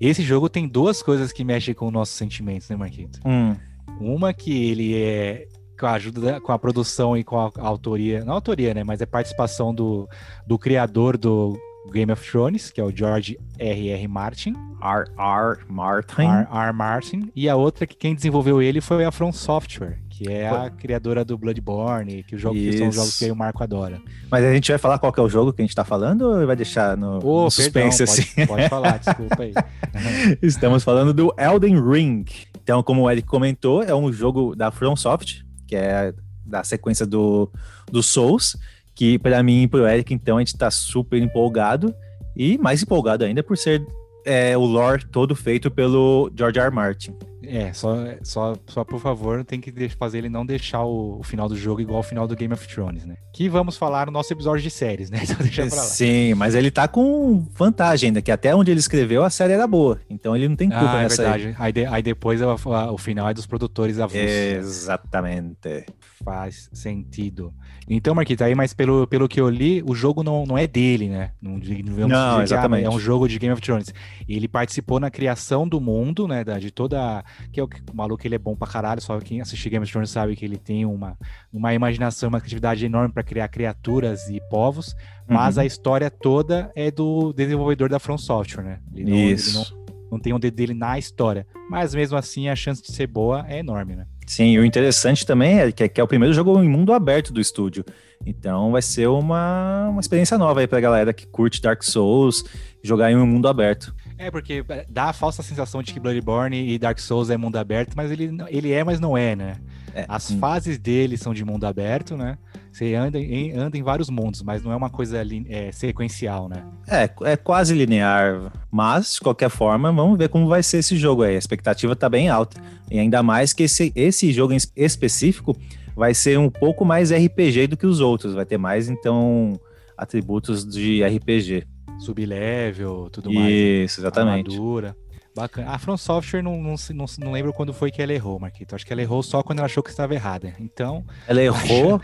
Esse jogo tem duas coisas que mexem com nossos sentimentos, né, Marquito? Hum. Uma que ele é com a ajuda, com a produção e com a, autoria, não a autoria, né, mas é participação do, do criador do Game of Thrones, que é o George R. R. Martin. R. R. Martin. R. R. Martin. E a outra que quem desenvolveu ele foi a From Software, que é a criadora do Bloodborne, que, o jogo, que são os jogos que o Marco adora. Mas a gente vai falar qual é o jogo que a gente tá falando ou vai deixar no, oh, no suspense perdão, assim? Pode, pode falar, desculpa aí. Estamos falando do Elden Ring. Então, como o Eric comentou, é um jogo da From Soft, que é da sequência do, do Souls, que para mim e pro Eric, então, a gente tá super empolgado e mais empolgado ainda por ser é, o lore todo feito pelo George R. R. Martin. É, só, só, só por favor, tem que fazer ele não deixar o, o, final do jogo igual ao final do Game of Thrones, né? Que vamos falar no nosso episódio de séries, né? Sim, mas ele tá com vantagem ainda, que até onde ele escreveu a série era boa. Então ele não tem culpa ah, é nessa verdade. Aí. Aí, aí depois a, a, o final é dos produtores avulsos. Exatamente. Faz sentido. Então, Marquita, aí, mas pelo, pelo que eu li, o jogo não, não é dele, né? Não, não, não ah, exatamente. é um jogo de Game of Thrones. Ele participou na criação do mundo, né? Da, de toda. Que é o, o maluco, ele é bom pra caralho, só quem assistiu Game of Thrones sabe que ele tem uma, uma imaginação, uma criatividade enorme para criar criaturas e povos, mas uhum. a história toda é do desenvolvedor da From Software, né? Ele não, Isso. Ele não, não tem o um dedo dele na história. Mas mesmo assim, a chance de ser boa é enorme, né? Sim, e o interessante também é que, é que é o primeiro jogo em mundo aberto do estúdio. Então vai ser uma, uma experiência nova aí pra galera que curte Dark Souls, jogar em um mundo aberto. É, porque dá a falsa sensação de que Bloodborne e Dark Souls é mundo aberto, mas ele, ele é, mas não é, né? É, As hum. fases dele são de mundo aberto, né? Você anda em, anda em vários mundos, mas não é uma coisa é, sequencial, né? É, é quase linear. Mas, de qualquer forma, vamos ver como vai ser esse jogo aí. A expectativa tá bem alta. E ainda mais que esse, esse jogo em específico vai ser um pouco mais RPG do que os outros. Vai ter mais, então, atributos de RPG. Sublevel, tudo mais. Né? Isso, exatamente. Armadura. Bacana. A From Software não, não, não, não lembro quando foi que ela errou, Marquito. Acho que ela errou só quando ela achou que estava errada. Então. Ela errou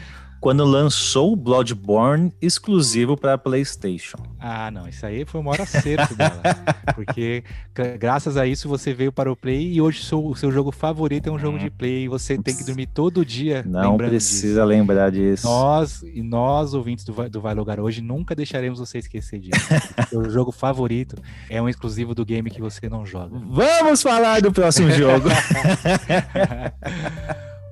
quando lançou o Bloodborne exclusivo para PlayStation. Ah, não, isso aí foi o maior acerto dela. Porque graças a isso você veio para o Play e hoje o seu jogo favorito é um jogo de Play e você tem que dormir todo dia. Não precisa disso. lembrar disso. Nós e nós, ouvintes do Vai, do vai Logar hoje, nunca deixaremos você esquecer disso. o jogo favorito é um exclusivo do game que você não joga. Vamos falar do próximo jogo.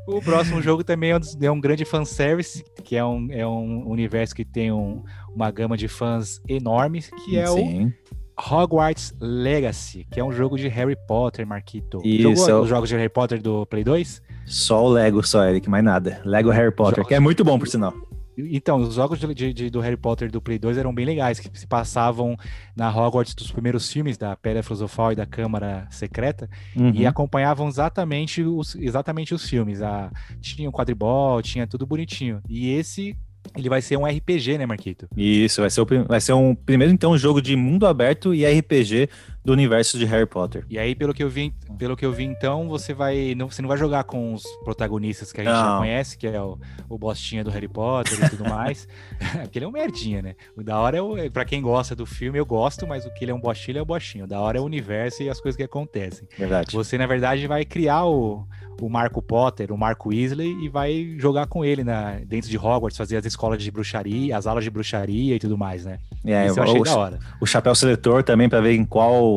O próximo jogo também é um, é um grande fanservice, que é um, é um universo que tem um, uma gama de fãs enormes, que é Sim. o Hogwarts Legacy, que é um jogo de Harry Potter, Marquito. Isso. Jogou os jogos de Harry Potter do Play 2? Só o Lego, só, Eric, mais nada. Lego Harry Potter, jogos... que é muito bom, por sinal. Então, os jogos de, de, do Harry Potter do Play 2 eram bem legais, que se passavam na Hogwarts dos primeiros filmes, da Pedra Filosofal e da Câmara Secreta, uhum. e acompanhavam exatamente os, exatamente os filmes. A, tinha o um quadribol, tinha tudo bonitinho. E esse ele vai ser um RPG, né, Marquito? Isso, vai ser, o, vai ser um primeiro, então, um jogo de mundo aberto e RPG do universo de Harry Potter. E aí, pelo que eu vi, pelo que eu vi então, você vai. Não, você não vai jogar com os protagonistas que a gente não. já conhece, que é o, o Bostinha do Harry Potter e tudo mais. Porque ele é um merdinha, né? O da hora é o. É, pra quem gosta do filme, eu gosto, mas o que ele é um bostinho, ele é o bostinho. O da hora é o universo e as coisas que acontecem. Verdade. Você, na verdade, vai criar o o Marco Potter, o Marco Weasley, e vai jogar com ele na, dentro de Hogwarts, fazer as escolas de bruxaria, as aulas de bruxaria e tudo mais, né? É, Isso eu achei o, da hora. O chapéu seletor também, para ver em qual,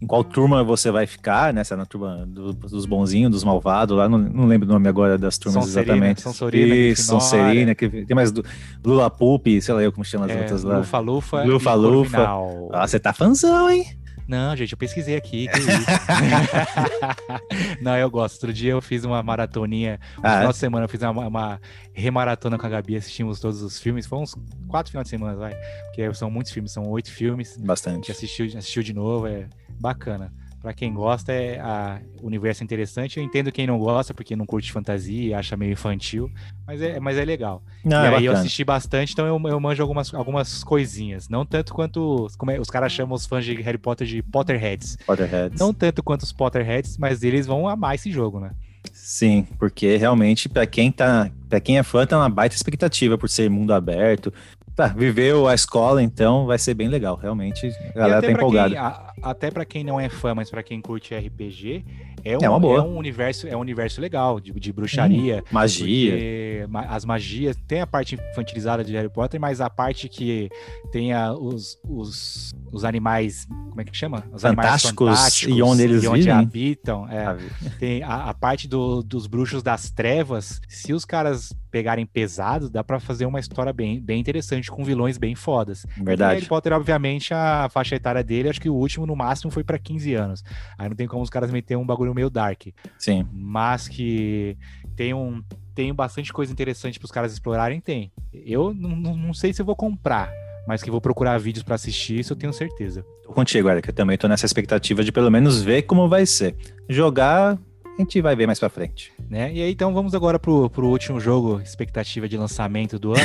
em qual turma você vai ficar, né? Se é na turma do, dos bonzinhos, dos malvados, lá, não, não lembro o nome agora das turmas São exatamente. São Sorina, Isso, São Serina, que tem mais do, Lula Pup, sei lá eu como chama as é, outras lá. Lufa Lufa. Lufa Lufa. Ah, você tá fanzão, hein? Não, gente, eu pesquisei aqui. não, eu gosto. Outro dia eu fiz uma maratoninha. Ah, no final de semana eu fiz uma, uma, remaratona com a Gabi, assistimos todos os filmes. Foi uns quatro finais de semana, vai. Porque são muitos filmes, são oito filmes. Bastante. Assistiu, assistiu de novo, é bacana para quem gosta, é a, o universo é interessante. Eu entendo quem não gosta, porque não curte fantasia, acha meio infantil, mas é, mas é legal. Não, e é aí eu assisti bastante, então eu, eu manjo algumas, algumas coisinhas. Não tanto quanto como é, os caras chamam os fãs de Harry Potter de Potterheads. Potterheads. Não tanto quanto os Potterheads, mas eles vão amar esse jogo, né? Sim, porque realmente, para quem tá. para quem é fã, tá uma baita expectativa por ser mundo aberto, Tá, viveu a escola, então vai ser bem legal, realmente. A galera tá empolgada. Quem, a, até para quem não é fã, mas para quem curte RPG, é um, é, boa. é um universo, é um universo legal de, de bruxaria, hum, magia. As magias tem a parte infantilizada de Harry Potter, mas a parte que tem a, os, os, os animais, como é que chama? Os fantásticos, fantásticos e onde eles e onde vivem. habitam. É, tem a, a parte do, dos bruxos das trevas. Se os caras pegarem pesado, dá para fazer uma história bem, bem interessante com vilões bem fodas. Verdade. E Harry Potter, obviamente, a faixa etária dele, acho que o último no máximo foi para 15 anos. Aí não tem como os caras meter um bagulho meio dark. Sim. Mas que tem um tem bastante coisa interessante para os caras explorarem, tem. Eu não, não sei se eu vou comprar, mas que vou procurar vídeos para assistir, isso eu tenho certeza. Tô contigo, Eric, eu também tô nessa expectativa de pelo menos ver como vai ser. Jogar, a gente vai ver mais para frente. Né? E aí, então, vamos agora pro, pro último jogo, expectativa de lançamento do ano.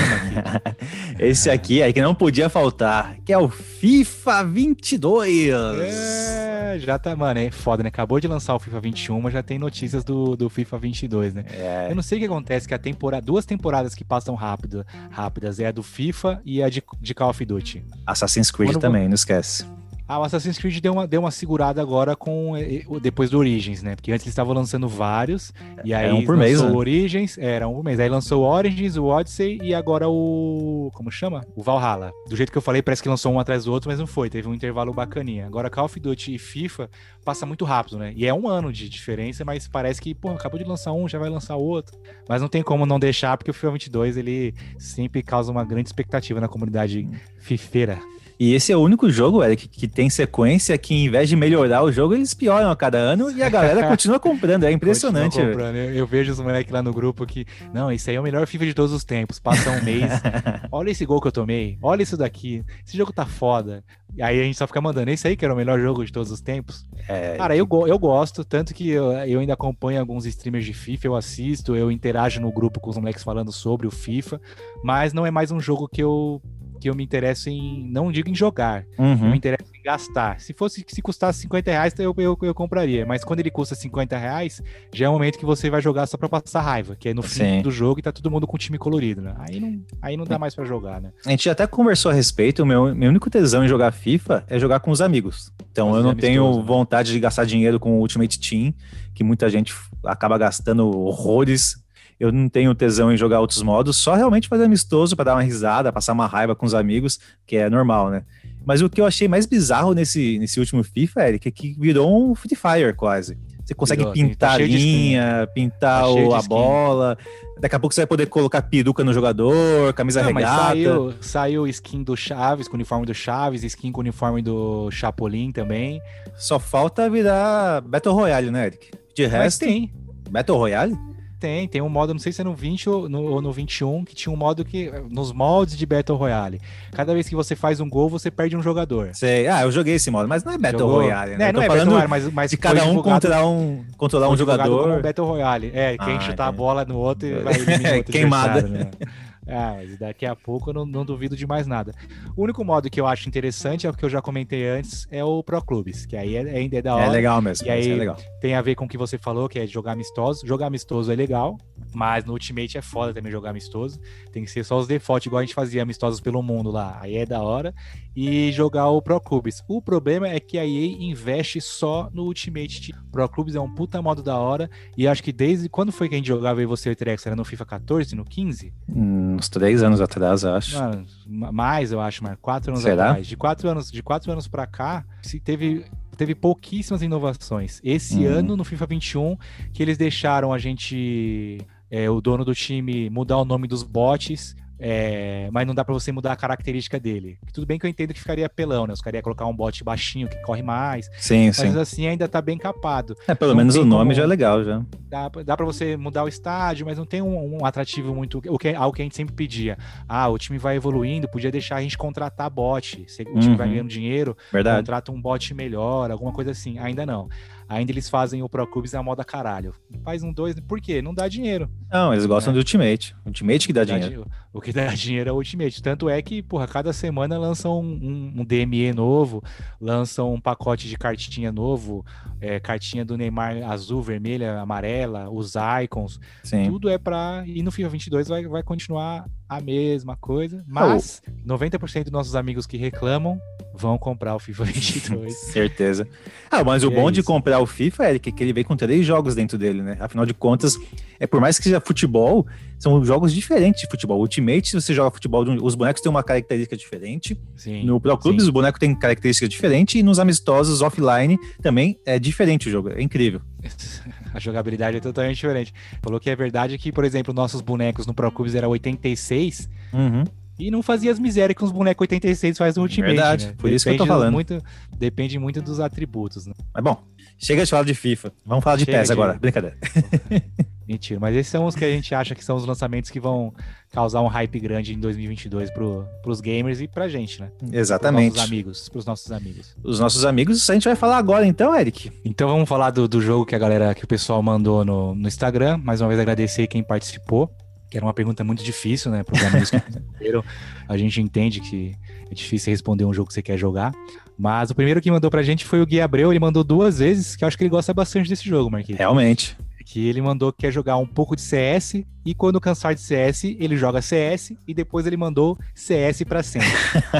Esse aqui é que não podia faltar, que é o FIFA 22. É, já tá, mano, é foda, né? Acabou de lançar o FIFA 21, mas já tem notícias do, do FIFA 22, né? É. Eu não sei o que acontece, que a temporada, duas temporadas que passam rápido, rápidas é a do FIFA e a de, de Call of Duty. Assassin's Creed Quando também, não esquece. Ah, o Assassin's Creed deu uma, deu uma segurada agora com depois do Origins, né? Porque antes eles estavam lançando vários. E aí era um por mês, né? Origins, era um por mês. Aí lançou o Origins, o Odyssey e agora o. Como chama? O Valhalla. Do jeito que eu falei, parece que lançou um atrás do outro, mas não foi. Teve um intervalo bacaninha. Agora Call of Duty e FIFA passa muito rápido, né? E é um ano de diferença, mas parece que, pô, acabou de lançar um, já vai lançar outro. Mas não tem como não deixar, porque o FIFA 22 ele sempre causa uma grande expectativa na comunidade fifeira. E esse é o único jogo, Eric, que tem sequência que, em vez de melhorar o jogo, eles pioram a cada ano e a galera continua comprando. É impressionante. Comprando. Eu, eu, vejo os moleques lá no grupo que, não, esse aí é o melhor FIFA de todos os tempos. Passa um mês. olha esse gol que eu tomei. Olha isso daqui. Esse jogo tá foda. E aí a gente só fica mandando, esse aí que era o melhor jogo de todos os tempos. É... Cara, eu, eu gosto, tanto que eu, eu ainda acompanho alguns streamers de FIFA, eu assisto, eu interajo no grupo com os moleques falando sobre o FIFA, mas não é mais um jogo que eu que eu me interesso em, não digo em jogar, uhum. eu me interesso em gastar. Se fosse se custasse 50 reais, eu, eu, eu, compraria. Mas quando ele custa 50 reais, já é o momento que você vai jogar só pra passar raiva, que é no fim Sim. do jogo e tá todo mundo com o time colorido, né? Aí não, aí não dá mais para jogar, né? A gente até conversou a respeito, o meu, meu único tesão em jogar FIFA é jogar com os amigos. Então eu não amistoso, tenho né? vontade de gastar dinheiro com o Ultimate Team, que muita gente acaba gastando horrores eu não tenho tesão em jogar outros modos, só realmente fazer amistoso para dar uma risada, passar uma raiva com os amigos, que é normal, né? Mas o que eu achei mais bizarro nesse, nesse último FIFA, Eric, é que virou um Free Fire quase. Você consegue virou, pintar tá a linha, pintar tá o, a bola. Daqui a pouco você vai poder colocar peruca no jogador, camisa não, regata. saiu, saiu skin do Chaves, com o uniforme do Chaves, skin com o uniforme do Chapolin também. Só falta virar Battle Royale, né, Eric? De resto. Mas tem. Battle Royale? Tem, tem um modo, não sei se é no 20 ou no, ou no 21, que tinha um modo que, nos moldes de Battle Royale, cada vez que você faz um gol, você perde um jogador. Sei, ah, eu joguei esse modo, mas não é Battle Jogou? Royale, né? É, não é Battle Royale, mas, mas de cada um controlar um, controlar um jogador. Um Battle Royale, é, quem ah, chutar a bola no outro vai eliminar outro Queimada. Né? Ah, mas daqui a pouco eu não, não, duvido de mais nada. O único modo que eu acho interessante é o que eu já comentei antes, é o Pro Clubes, que aí é, ainda é da é hora. É legal mesmo. E aí é legal. tem a ver com o que você falou, que é jogar amistoso. Jogar amistoso é legal, mas no Ultimate é foda também jogar amistoso. Tem que ser só os default, igual a gente fazia amistosos pelo mundo lá. Aí é da hora. E jogar o Pro Clubes. O problema é que a EA investe só no Ultimate. Pro Clubes é um puta modo da hora. E acho que desde quando foi que a gente jogava aí você e o Trex? Era no FIFA 14, no 15? Hum, uns três anos atrás, eu acho. Mano, mais, eu acho, mas quatro anos Será? atrás. De quatro anos, de quatro anos pra cá, se teve teve pouquíssimas inovações. Esse hum. ano, no FIFA 21, que eles deixaram a gente é, o dono do time mudar o nome dos bots, é, mas não dá para você mudar a característica dele. Tudo bem que eu entendo que ficaria pelão, né? Os caras iam colocar um bot baixinho que corre mais. Sim, mas sim. Mas assim ainda tá bem capado. É, pelo não menos o nome como... já é legal, já. Dá, dá para você mudar o estádio, mas não tem um, um, atrativo muito. O que, algo que a gente sempre pedia. Ah, o time vai evoluindo, podia deixar a gente contratar bot. Se o time uhum. vai ganhando dinheiro, Verdade. contrata um bot melhor, alguma coisa assim. Ainda não ainda eles fazem o Pro Clubs a moda caralho. Faz um dois, por quê? Não dá dinheiro. Não, eles gostam é. do Ultimate. Ultimate que dá, dá dinheiro. O que dá dinheiro é o Ultimate. Tanto é que, porra, cada semana lançam um, um, DME novo, lançam um pacote de cartinha novo, é, cartinha do Neymar azul, vermelha, amarela, os icons. Sim. Tudo é pra. E no FIFA 22 vai, vai continuar a mesma coisa, mas oh. 90% dos nossos amigos que reclamam vão comprar o FIFA 22. Certeza. Ah, mas e o é bom de comprar o FIFA, é que ele vem com três jogos dentro dele, né? Afinal de contas, é por mais que seja futebol, são jogos diferentes de futebol. Ultimate, se você joga futebol, os bonecos têm uma característica diferente. Sim, no Pro Clubes, o boneco tem característica diferente e nos amistosos offline também é diferente o jogo. É incrível. A jogabilidade é totalmente diferente. Falou que é verdade que, por exemplo, nossos bonecos no Pro Clubes era 86. Uhum. E não fazia as misérias que os bonecos 86 faz no Ultimate. Verdade, né? por depende isso que eu tô falando. Muito, depende muito dos atributos, né? Mas bom, chega de falar de FIFA. Vamos falar de chega PES de... agora. Brincadeira. Mentira, mas esses são os que a gente acha que são os lançamentos que vão causar um hype grande em 2022 pro, pros gamers e pra gente, né? Exatamente. Pros nossos amigos, pros nossos amigos. Os nossos amigos, a gente vai falar agora então, Eric. Então vamos falar do, do jogo que a galera, que o pessoal mandou no, no Instagram. Mais uma vez agradecer quem participou, que era uma pergunta muito difícil, né? Para os amigos que responderam. A gente entende que é difícil responder um jogo que você quer jogar. Mas o primeiro que mandou pra gente foi o Gui Abreu, ele mandou duas vezes, que eu acho que ele gosta bastante desse jogo, Marquinhos. Realmente que ele mandou que quer jogar um pouco de CS e quando cansar de CS, ele joga CS e depois ele mandou CS para sempre.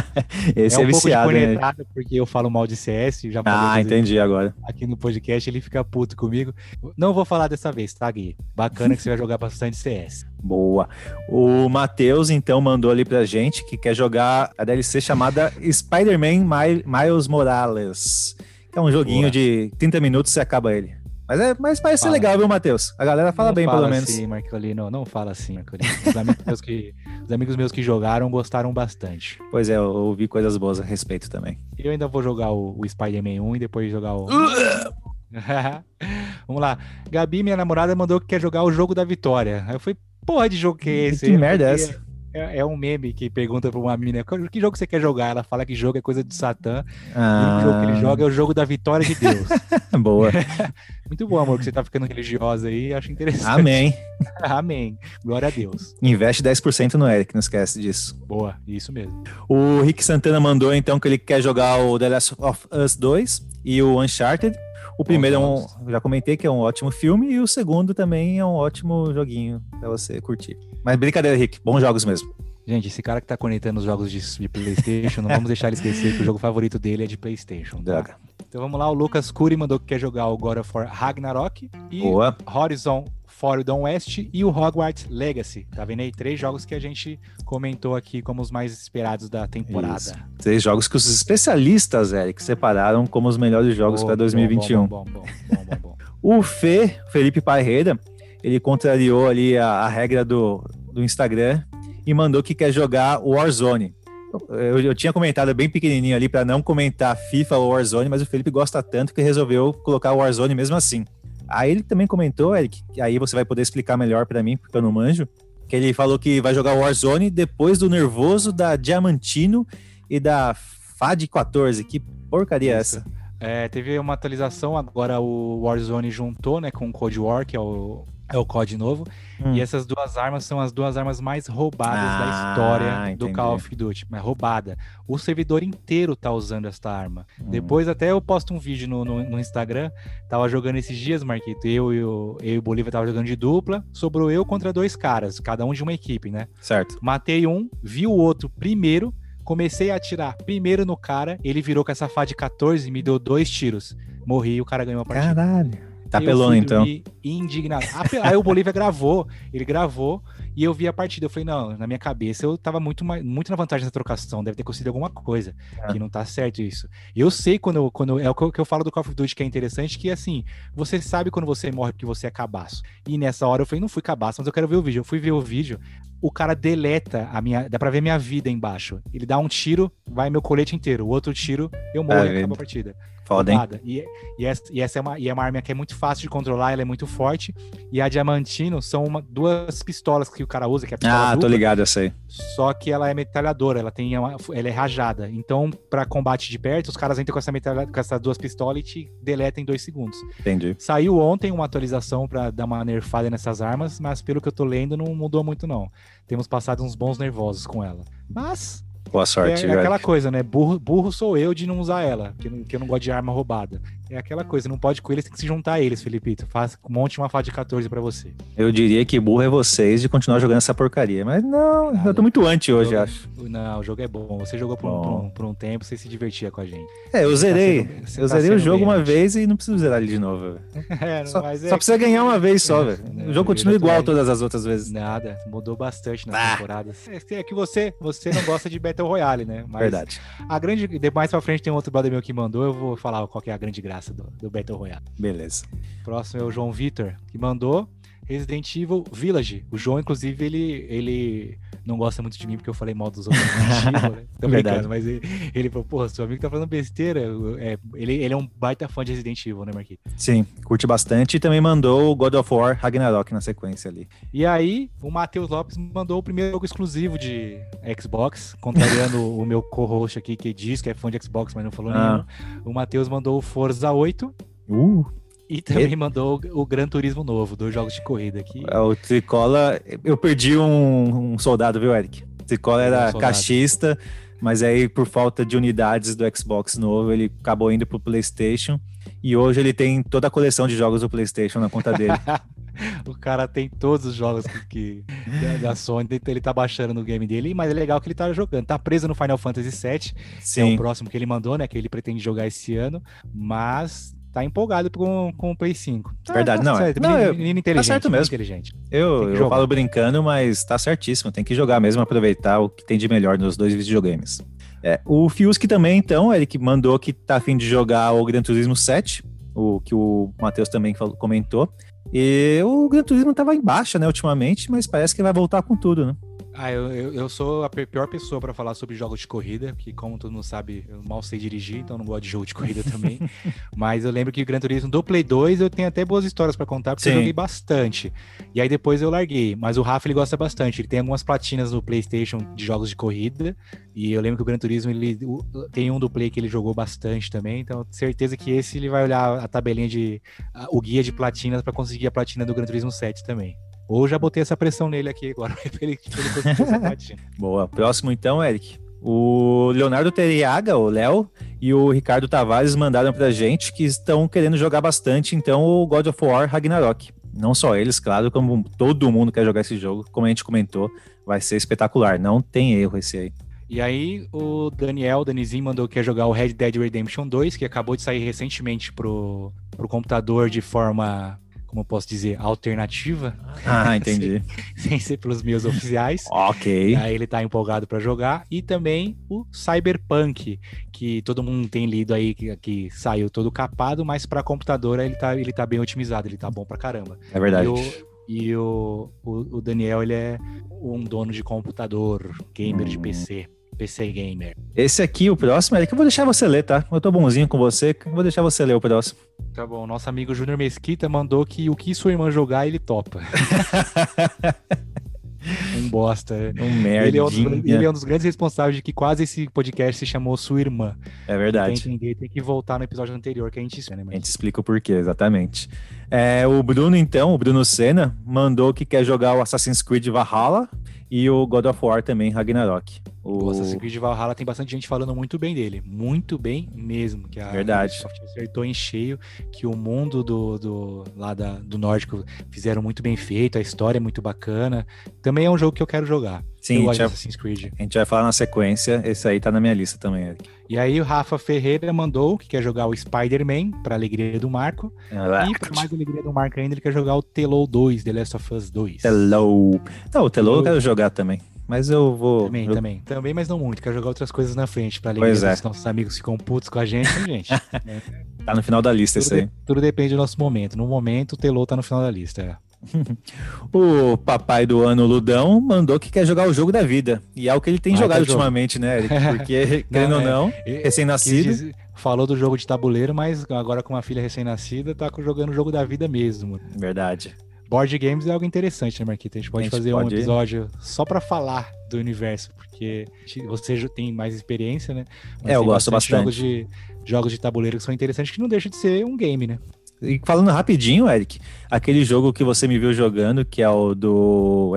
Esse é, um é viciado, né? porque eu falo mal de CS, já Ah, entendi agora. Aqui no podcast ele fica puto comigo. Não vou falar dessa vez, tá, Gui? Bacana que você vai jogar bastante CS. Boa. O Matheus, então, mandou ali pra gente que quer jogar a DLC chamada Spider-Man Miles Morales. Que é um joguinho Boa. de 30 minutos e acaba ele. Mas, é, mas parece fala. ser legal, viu, Matheus? A galera fala não bem, fala pelo menos. Assim, Marcolino, não fala assim, Marcolino. Os amigos, meus que, os amigos meus que jogaram gostaram bastante. Pois é, eu ouvi coisas boas a respeito também. Eu ainda vou jogar o, o Spider-Man 1 e depois jogar o. Vamos lá. Gabi, minha namorada, mandou que quer jogar o jogo da vitória. Aí eu falei, porra de jogo que é esse? Que merda é essa? É, é, um meme que pergunta pra uma menina que jogo você quer jogar? Ela fala que jogo é coisa de Satã. Ah. E o jogo que ele joga é o jogo da vitória de Deus. Boa. Muito bom, amor, que você tá ficando religiosa aí. Acho interessante. Amém. Amém. Glória a Deus. Investe 10% no Eric, não esquece disso. Boa, isso mesmo. O Rick Santana mandou então que ele quer jogar o The Last of Us 2 e o Uncharted. O primeiro é um, já comentei que é um ótimo filme e o segundo também é um ótimo joguinho para você curtir. Mas brincadeira, Rick, bons jogos mesmo. Gente, esse cara que tá conectando os jogos de, de PlayStation, não vamos deixar ele esquecer que o jogo favorito dele é de PlayStation. Tá? Droga. Então vamos lá, o Lucas Curi mandou que quer jogar o God of War Ragnarok e Boa. Horizon Forbidden West e o Hogwarts Legacy. Tá vendo aí? Três jogos que a gente comentou aqui como os mais esperados da temporada. Isso. Três jogos que os especialistas, Eric, separaram como os melhores jogos para 2021. Bom, bom, bom, bom, bom, bom. o Fê, Felipe Parreira, ele contrariou ali a, a regra do, do Instagram e mandou que quer jogar o Warzone. Eu, eu, tinha comentado bem pequenininho ali para não comentar FIFA ou Warzone, mas o Felipe gosta tanto que resolveu colocar o Warzone mesmo assim. Aí ele também comentou, Eric, que aí você vai poder explicar melhor para mim, porque eu não manjo, que ele falou que vai jogar Warzone depois do nervoso da Diamantino e da FAD 14. Que porcaria é essa? É, teve uma atualização, agora o Warzone juntou né, com o Cold War, que é o é o COD novo. Hum. E essas duas armas são as duas armas mais roubadas ah, da história entendi. do Call of Duty. Mas roubada. O servidor inteiro tá usando esta arma. Hum. Depois até eu posto um vídeo no, no, no, Instagram. Tava jogando esses dias, Marquito. Eu e o, eu e o Bolívia tava jogando de dupla. Sobrou eu contra dois caras, cada um de uma equipe, né? Certo. Matei um, vi o outro primeiro. Comecei a atirar primeiro no cara. Ele virou com essa FA de 14 e me deu dois tiros. Morri e o cara ganhou a partida. Caralho. Tá pelando, então. Indignado. Aí o Bolívia gravou, ele gravou e eu vi a partida. Eu falei, não, na minha cabeça eu tava muito, muito na vantagem dessa trocação, deve ter conseguido alguma coisa, é. que não tá certo isso. Eu sei quando, eu, quando é o que eu falo do Call of Duty que é interessante, que assim, você sabe quando você morre porque você é cabaço. E nessa hora eu falei, não fui cabaço, mas eu quero ver o vídeo. Eu fui ver o vídeo, o cara deleta a minha, dá pra ver minha vida embaixo. Ele dá um tiro, vai meu colete inteiro. O outro tiro, eu morro é, e acaba a partida. Foda, hein? E, e, essa, e essa é uma, e é uma arma que é muito fácil de controlar, ela é muito forte. E a Diamantino são uma, duas pistolas que o cara usa, que é a pistola Ah, dupla, tô ligado, eu sei. Só que ela é metralhadora, ela tem uma, ela é rajada. Então, para combate de perto, os caras entram com, essa metralha, com essas duas pistolas e te deletam em dois segundos. Entendi. Saiu ontem uma atualização para dar uma nerfada nessas armas, mas pelo que eu tô lendo, não mudou muito, não. Temos passado uns bons nervosos com ela. Mas Boa sorte, é, é aquela coisa, né? Burro, burro sou eu de não usar ela, que, não, que eu não gosto de arma roubada. É aquela coisa, não pode com eles, tem que se juntar a eles, Felipito. Faz, monte uma fada de 14 para você. Eu diria que burro é vocês de continuar jogando essa porcaria. Mas não, Nada. eu tô muito anti hoje, jogo, acho. Não, o jogo é bom. Você jogou por, um, por, um, um, tempo, você se divertia com a gente. É, eu zerei. Tá sendo, eu tá zerei o jogo uma vez e não preciso zerar ele de novo. é, só, é só precisa ganhar uma vez só, velho. O jogo continua igual todas as outras vezes. Nada, mudou bastante nas ah. temporadas. É, é, que você, você não gosta de Battle Royale, né? Mas Verdade. A grande. Mais pra frente tem outro brother meu que mandou, eu vou falar qual é a grande graça do, do Battle Royale. Beleza. Próximo é o João Vitor, que mandou Resident Evil Village. O João, inclusive, ele, ele não gosta muito de mim porque eu falei mal dos outros Resident Evil, né? Tô brincando, mas ele, ele falou, porra, seu amigo tá falando besteira. É, ele, ele é um baita fã de Resident Evil, né, Marquinhos? Sim, curte bastante e também mandou o God of War Ragnarok na sequência ali. E aí, o Matheus Lopes mandou o primeiro jogo exclusivo de Xbox, contrariando o meu co-host aqui que diz que é fã de Xbox, mas não falou ah. nenhum. O Matheus mandou o Forza 8. Uh! E também e... mandou o Gran Turismo novo, dois jogos de corrida aqui. É, o Tricola, eu perdi um, um soldado, viu, Eric? O Tricola era um caixista, mas aí por falta de unidades do Xbox novo, ele acabou indo pro PlayStation. E hoje ele tem toda a coleção de jogos do PlayStation na conta dele. o cara tem todos os jogos que, que da, Sony, ele tá baixando no game dele, mas é legal que ele tá jogando. Tá preso no Final Fantasy VII, Sim. é o próximo que ele mandou, né? Que ele pretende jogar esse ano, mas tá empolgado com, com o Play 5. Tá, Verdade, tá não. Certo. não menino, menino inteligente. Tá certo mesmo. Inteligente. Eu, eu falo brincando, mas tá certíssimo. Tem que jogar mesmo, aproveitar o que tem de melhor nos dois videogames. É, o Fiuski também, então, ele que mandou que tá afim de jogar o Gran Turismo 7, o que o Matheus também falou, comentou. E o Gran Turismo tava em baixa, né, ultimamente, mas parece que vai voltar com tudo, né? Ah, eu, eu, eu sou a pior pessoa para falar sobre jogos de corrida, porque como todo mundo sabe, eu mal sei dirigir, então não gosto de jogo de corrida também. Mas eu lembro que o Gran Turismo do Play 2 eu tenho até boas histórias para contar, porque Sim. eu joguei bastante. E aí depois eu larguei. Mas o Rafa ele gosta bastante. Ele tem algumas platinas no PlayStation de jogos de corrida. E eu lembro que o Gran Turismo ele tem um do Play que ele jogou bastante também. Então certeza que esse ele vai olhar a tabelinha de. o guia de platinas para conseguir a platina do Gran Turismo 7 também. Ou já botei essa pressão nele aqui agora pra ele, pra ele conseguir. Boa. Próximo então, Eric. O Leonardo Teriaga, o Léo, e o Ricardo Tavares mandaram pra gente que estão querendo jogar bastante, então, o God of War Ragnarok. Não só eles, claro, como todo mundo quer jogar esse jogo. Como a gente comentou, vai ser espetacular. Não tem erro esse aí. E aí, o Daniel, Danizinho, mandou que ia jogar o Red Dead Redemption 2, que acabou de sair recentemente pro, pro computador de forma como eu posso dizer, alternativa. Ah, entendi. sem, sem, ser pelos meus oficiais. ok. Aí ele tá empolgado para jogar. E também o Cyberpunk, que todo mundo tem lido aí, que, que saiu todo capado, mas para computador ele tá, ele tá bem otimizado, ele tá bom pra caramba. É verdade. E o, e o, o, o Daniel, ele é um dono de computador, gamer hum. de PC. PC Gamer. Esse aqui, o próximo, é que eu vou deixar você ler, tá? Eu tô bonzinho com você, vou deixar você ler o próximo. Tá bom, nosso amigo Júnior Mesquita mandou que o que sua irmã jogar, ele topa. um bosta. Um merda. Ele, é um ele é um dos grandes responsáveis de que quase esse podcast se chamou Sua Irmã. É verdade. Pra entender, tem que voltar no episódio anterior que a gente explica, né, A gente explica o porquê, exatamente. É, o Bruno, então, o Bruno Senna, mandou que quer jogar o Assassin's Creed Valhalla e o God of War também, Ragnarok. O, o Assassin's Creed Valhalla tem bastante gente falando muito bem dele. Muito bem mesmo. Que a Verdade. Microsoft acertou em cheio, que o mundo do, do lá da, do nórdico fizeram muito bem feito, a história é muito bacana. Também é um jogo que eu quero jogar. Sim, gosto Assassin's Creed. A gente vai falar na sequência, esse aí tá na minha lista também, Eric. E aí o Rafa Ferreira mandou que quer jogar o Spider-Man, pra alegria do Marco. E pra mais alegria do Marco ainda, ele quer jogar o Telou 2, The Last of Us 2. Telou. Não, o Telou eu quero jogar também. Mas eu vou. Também, eu... também. Também, mas não muito. Quero jogar outras coisas na frente pra alegria é. dos nossos amigos ficam putos com a gente, gente. tá no final da lista tudo isso aí. De, tudo depende do nosso momento. No momento, o Telô tá no final da lista. É. o papai do ano Ludão mandou que quer jogar o jogo da vida. E é o que ele tem ah, jogado ultimamente, né, Eric? Porque, querendo ou não, é, recém-nascido. Falou do jogo de tabuleiro, mas agora com uma filha recém-nascida, tá jogando o jogo da vida mesmo. Verdade. Board games é algo interessante, né, Marquita? A gente pode a gente fazer pode... um episódio só para falar do universo, porque você tem mais experiência, né? Mas é, eu gosto bastante. Jogos de, jogos de tabuleiro que são interessantes, que não deixa de ser um game, né? E falando rapidinho, Eric, aquele jogo que você me viu jogando, que é o do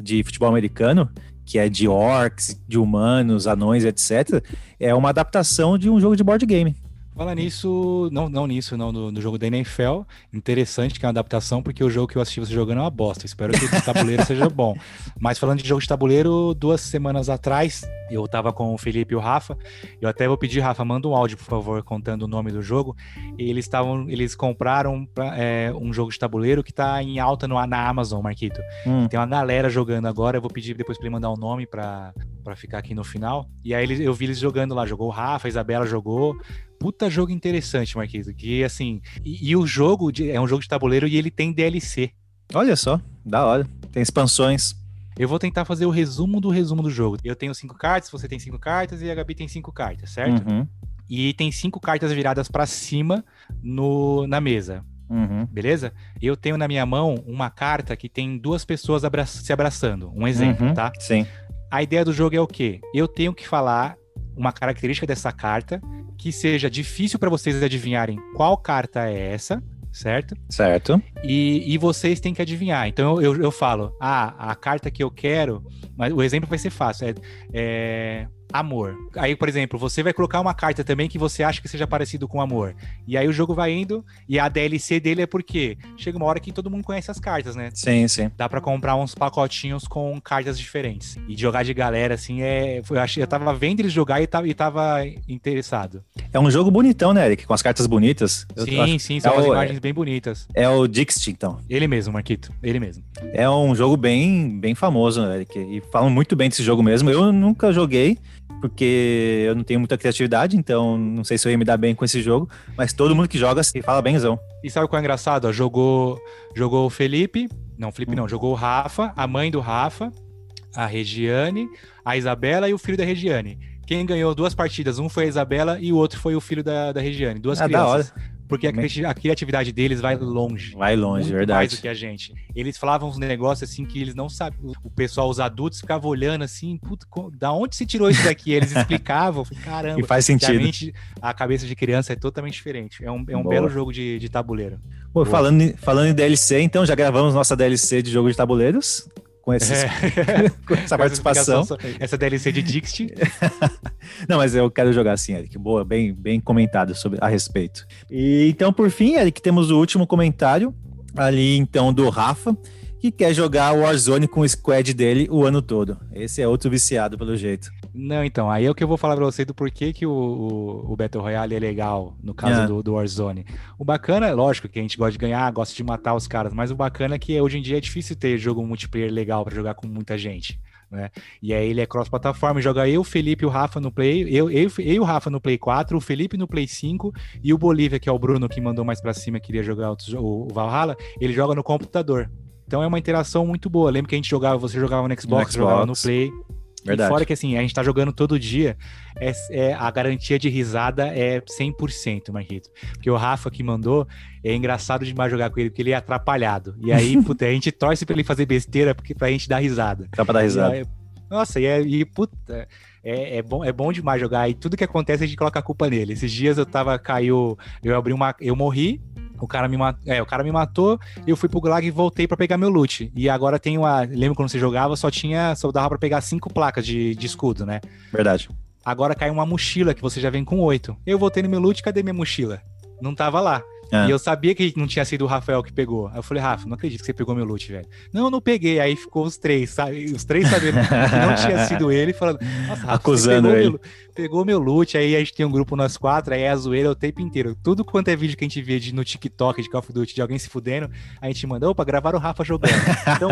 de futebol americano, que é de orcs, de humanos, anões, etc., é uma adaptação de um jogo de board game. Fala nisso, não, não nisso, não, no, no, jogo da NFL. Interessante que é uma adaptação, porque o jogo que eu assisti você jogando é uma bosta. Espero que o de tabuleiro seja bom. Mas falando de jogo de tabuleiro, duas semanas atrás, eu tava com o Felipe e o Rafa. Eu até vou pedir, Rafa, manda um áudio, por favor, contando o nome do jogo. E eles estavam, eles compraram é, um jogo de tabuleiro que tá em alta no, na Amazon, Marquito. Hum. Tem uma galera jogando agora. Eu vou pedir depois pra ele mandar o um nome pra, pra ficar aqui no final. E aí eu vi eles jogando lá. Jogou o Rafa, a Isabela jogou puta jogo interessante, Marquinhos. Que assim. E, e o jogo de, é um jogo de tabuleiro e ele tem DLC. Olha só, da hora. Tem expansões. Eu vou tentar fazer o resumo do resumo do jogo. Eu tenho cinco cartas, você tem cinco cartas e a Gabi tem cinco cartas, certo? Uhum. E tem cinco cartas viradas para cima no, na mesa. Uhum. Beleza? Eu tenho na minha mão uma carta que tem duas pessoas abra se abraçando. Um exemplo, uhum. tá? Sim. A ideia do jogo é o quê? Eu tenho que falar uma característica dessa carta que seja difícil para vocês adivinharem qual carta é essa, certo? Certo. E, e vocês têm que adivinhar. Então eu, eu, eu falo, ah, a carta que eu quero, mas o exemplo vai ser fácil, é, é amor. Aí, por exemplo, você vai colocar uma carta também que você acha que seja parecido com amor. E aí o jogo vai indo e a DLC dele é porque chega uma hora que todo mundo conhece as cartas, né? Sim, sim. Dá para comprar uns pacotinhos com cartas diferentes. E jogar de galera, assim, é. Eu, achei, eu tava vendo eles jogar e tava, e tava interessado. É um jogo bonitão, né, Eric? Com as cartas bonitas. sim, sim, são é umas o, imagens bem bonitas. É o Dixit, então. Ele mesmo, Marquito. Ele mesmo. É um jogo bem, bem famoso, né, Eric? E falam muito bem desse jogo mesmo. Eu nunca joguei, porque eu não tenho muita criatividade, então não sei se eu ia me dar bem com esse jogo, mas todo mundo que joga se fala benzão. E sabe qual é engraçado? Ó, jogou, jogou o Felipe, não, Felipe não, jogou o Rafa, a mãe do Rafa, a Regiane, a Isabela e o filho da Regiane. Quem ganhou duas partidas, um foi a Isabela e o outro foi o filho da, da Regiane. Duas ah, crianças. Porque a, a, criatividade deles vai longe. Vai longe, verdade. Mais do que a gente. Eles falavam uns negócios assim que eles não sabiam. O pessoal, os adultos, ficavam olhando assim, puta, da onde se tirou isso daqui? Eles explicavam, caramba. E faz sentido. A, mente, a, cabeça de criança é totalmente diferente. É um, é um belo jogo de, de tabuleiro. Pô, falando, falando em DLC, então já gravamos nossa DLC de jogo de tabuleiros com, esses, é. com essa participação. Essa DLC de Dixit. Não, mas eu quero jogar assim, Eric. Boa, bem, bem comentado sobre, a respeito. E então, por fim, Eric, temos o último comentário ali, então, do Rafa que quer jogar o Warzone com o squad dele o ano todo. Esse é outro viciado, pelo jeito. Não, então, aí é o que eu vou falar pra você do porquê que o, o, o Battle Royale é legal, no caso é. do, do Warzone. O bacana, é lógico que a gente gosta de ganhar, gosta de matar os caras, mas o bacana é que hoje em dia é difícil ter jogo multiplayer legal para jogar com muita gente. Né? E aí ele é cross-plataforma, joga eu, o Felipe e o Rafa no Play, eu, eu, eu e o Rafa no Play 4, o Felipe no Play 5 e o Bolívia, que é o Bruno que mandou mais para cima, queria jogar o, o Valhalla, ele joga no computador. Então é uma interação muito boa. Lembra que a gente jogava, você jogava no Xbox, no Xbox. jogava no Play. Verdade. E fora que assim, a gente tá jogando todo dia, é, é, a garantia de risada é 100%, Marquito. Porque o Rafa que mandou, é engraçado demais jogar com ele, porque ele é atrapalhado. E aí, puta, a gente torce pra ele fazer besteira porque, pra gente dar risada. Dá pra dar risada. E, nossa, e, é, e puta, é, é, bom, é bom demais jogar. E tudo que acontece a gente coloca a culpa nele. Esses dias eu tava, caiu, eu abri uma, eu morri, o cara me, mat... é, o cara me matou, eu fui pro Gulag e voltei para pegar meu loot. E agora tem uma. Lembra quando você jogava, só tinha. Só dava pra pegar cinco placas de, de escudo, né? Verdade. Agora caiu uma mochila que você já vem com oito. Eu voltei no meu loot, cadê minha mochila? Não tava lá. É. E eu sabia que não tinha sido o Rafael que pegou. Aí eu falei, Rafa, não acredito que você pegou meu loot, velho. Não, eu não peguei. Aí ficou os três, sabe? Os três sabendo que não tinha sido ele, falando, nossa, Rafa, Acusando ele. Meu, pegou meu loot. Aí a gente tem um grupo nós quatro, aí é a zoeira o tempo inteiro. Tudo quanto é vídeo que a gente vê de, no TikTok de Call of Duty de alguém se fudendo, a gente manda, opa, gravar o Rafa jogando. Então,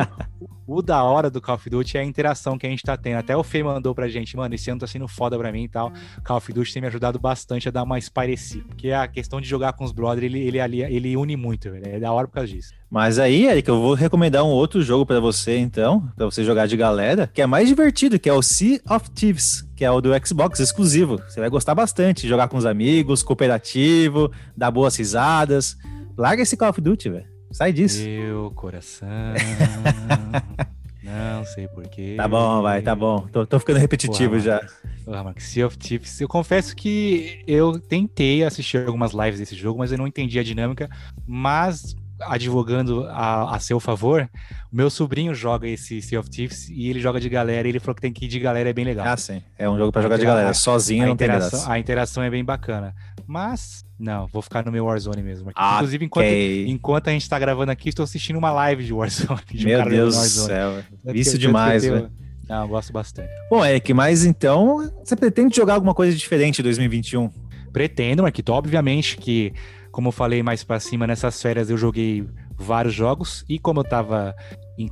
o da hora do Call of Duty é a interação que a gente tá tendo. Até o Fê mandou pra gente, mano, esse ano tá sendo foda pra mim e tal. Call of Duty tem me ajudado bastante a dar uma espairecida. Porque a questão de jogar com os brothers, ele, ele, ele, ele une muito, velho. É da hora por causa disso. Mas aí, Eric, eu vou recomendar um outro jogo para você, então, para você jogar de galera, que é mais divertido, que é o Sea of Thieves, que é o do Xbox exclusivo. Você vai gostar bastante, jogar com os amigos, cooperativo, dar boas risadas. Larga esse Call of Duty, velho. Sai disso. Meu coração. Não sei porquê. Tá bom, vai, tá bom. Tô, tô ficando repetitivo porra, já. Porra, Max, Sea of Thieves. Eu confesso que eu tentei assistir algumas lives desse jogo, mas eu não entendi a dinâmica. Mas, advogando a, a seu favor, o meu sobrinho joga esse Sea of Thieves e ele joga de galera. E ele falou que tem que ir de galera, é bem legal. Ah, sim. É um jogo para jogar de galera. Sozinho não tem graça. A interação é bem bacana. Mas, não, vou ficar no meu Warzone mesmo. Okay. Inclusive, enquanto, enquanto a gente tá gravando aqui, estou assistindo uma live de Warzone. De meu um Deus do céu. Vício demais, velho. Não, gosto bastante. Bom, Eric, mas então, você pretende jogar alguma coisa diferente em 2021? Pretendo, Marquito. Obviamente que, como eu falei mais para cima, nessas férias eu joguei vários jogos. E como eu tava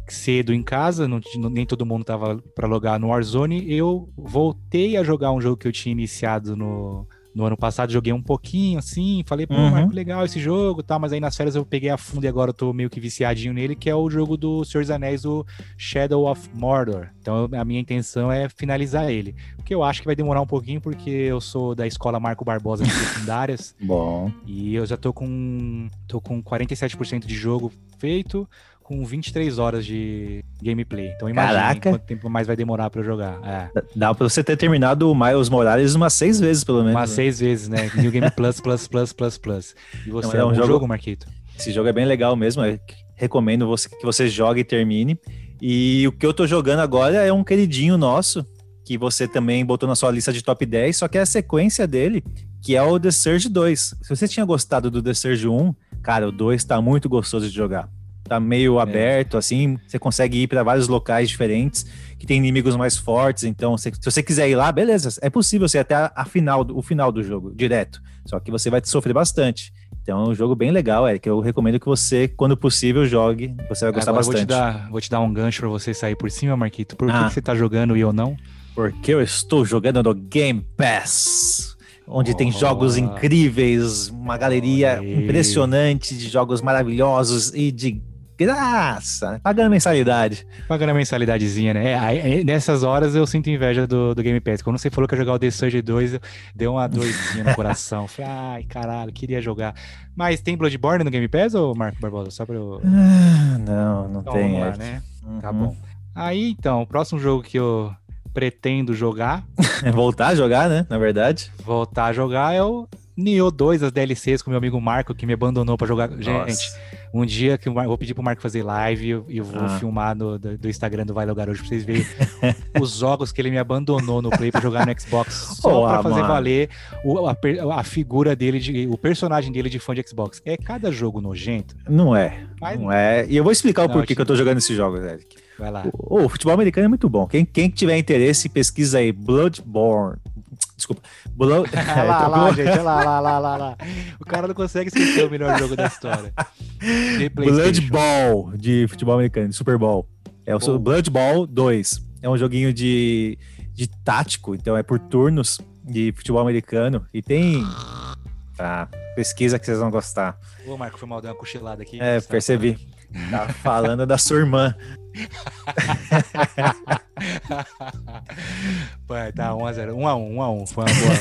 cedo em casa, não, nem todo mundo tava para logar no Warzone, eu voltei a jogar um jogo que eu tinha iniciado no no ano passado joguei um pouquinho, assim, falei, pô, uhum. Marco, legal esse jogo tal, mas aí nas férias eu peguei a fundo e agora eu tô meio que viciadinho nele, que é o jogo do Senhor dos Anéis, o Shadow of Mordor. Então a minha intenção é finalizar ele. Porque eu acho que vai demorar um pouquinho, porque eu sou da escola Marco Barbosa de secundárias. Bom. E eu já tô com, tô com 47% de jogo feito com 23 horas de gameplay. Então imagina quanto tempo mais vai demorar para jogar. É. Dá para você ter terminado o Miles Morales umas seis vezes, pelo menos. Umas né? seis vezes, né? New Game Plus, Plus, Plus, Plus, Plus. E você Não, é um jogo, jogo, Marquito? Esse jogo é bem legal mesmo. Eu recomendo você, que você jogue e termine. E o que eu tô jogando agora é um queridinho nosso, que você também botou na sua lista de top 10, só que é a sequência dele, que é o The Surge 2. Se você tinha gostado do The Surge 1, cara, o 2 tá muito gostoso de jogar tá meio é. aberto, assim, você consegue ir para vários locais diferentes, que tem inimigos mais fortes, então se, se você quiser ir lá, beleza, é possível você ir até a, a, final, o final do jogo, direto, só que você vai sofrer bastante. Então é um jogo bem legal, Eric. Eu recomendo que você, quando possível, jogue. Você vai gostar Agora, bastante. Vou te, dar, vou te dar um gancho para você sair por cima, Marquito. Por ah. que você tá jogando e eu não? Porque eu estou jogando no Game Pass onde oh, tem jogos incríveis, uma galeria impressionante de jogos maravilhosos e de graça, pagando mensalidade. Pagando a mensalidadezinha, né? É, aí, nessas horas eu sinto inveja do, do Game Pass. Quando você falou que ia jogar o The Surge 2, deu uma doidinha no coração. Falei, ai, caralho, queria jogar. Mas tem Bloodborne no Game Pass ou Marco Barbosa? Só pra eu. Ah, não, não então, tem. Lá, né? Uhum. Tá bom. Aí então, o próximo jogo que eu pretendo jogar. Voltar a jogar, né? Na verdade. Voltar a jogar é o Nioh 2, as DLCs com meu amigo Marco, que me abandonou para jogar. Nossa. Gente, um dia que eu vou pedir pro Marco fazer live e eu, vou ah. filmar no, do, do, Instagram do Vai Lo Garoto pra vocês verem os jogos que ele me abandonou no Play pra jogar no Xbox. Só oh, pra fazer mano. valer o, a, a, figura dele, de, o personagem dele de fã de Xbox. É cada jogo nojento. Não é. Mas... Não é. E eu vou explicar o porquê que eu tô jogando esses jogos, Eric. Vai lá. O, o, futebol americano é muito bom. Quem, quem tiver interesse, pesquisa aí. Bloodborne. Desculpa. Blood... lá, lá, lá, gente. Lá, lá, lá, lá, lá. O cara não consegue esquecer o melhor jogo da história. Blood Ball de futebol americano, Super Bowl. É o Bom. Blood Ball 2. É um joguinho de, de tático, então é por turnos de futebol americano. E tem. Tá, pesquisa que vocês vão gostar. Ô, Marco, foi mal dar uma cochilada aqui. É, percebi. Tá falando da sua irmã. Pai, tá 1x0. 1x1, 1x1. Foi uma, boa,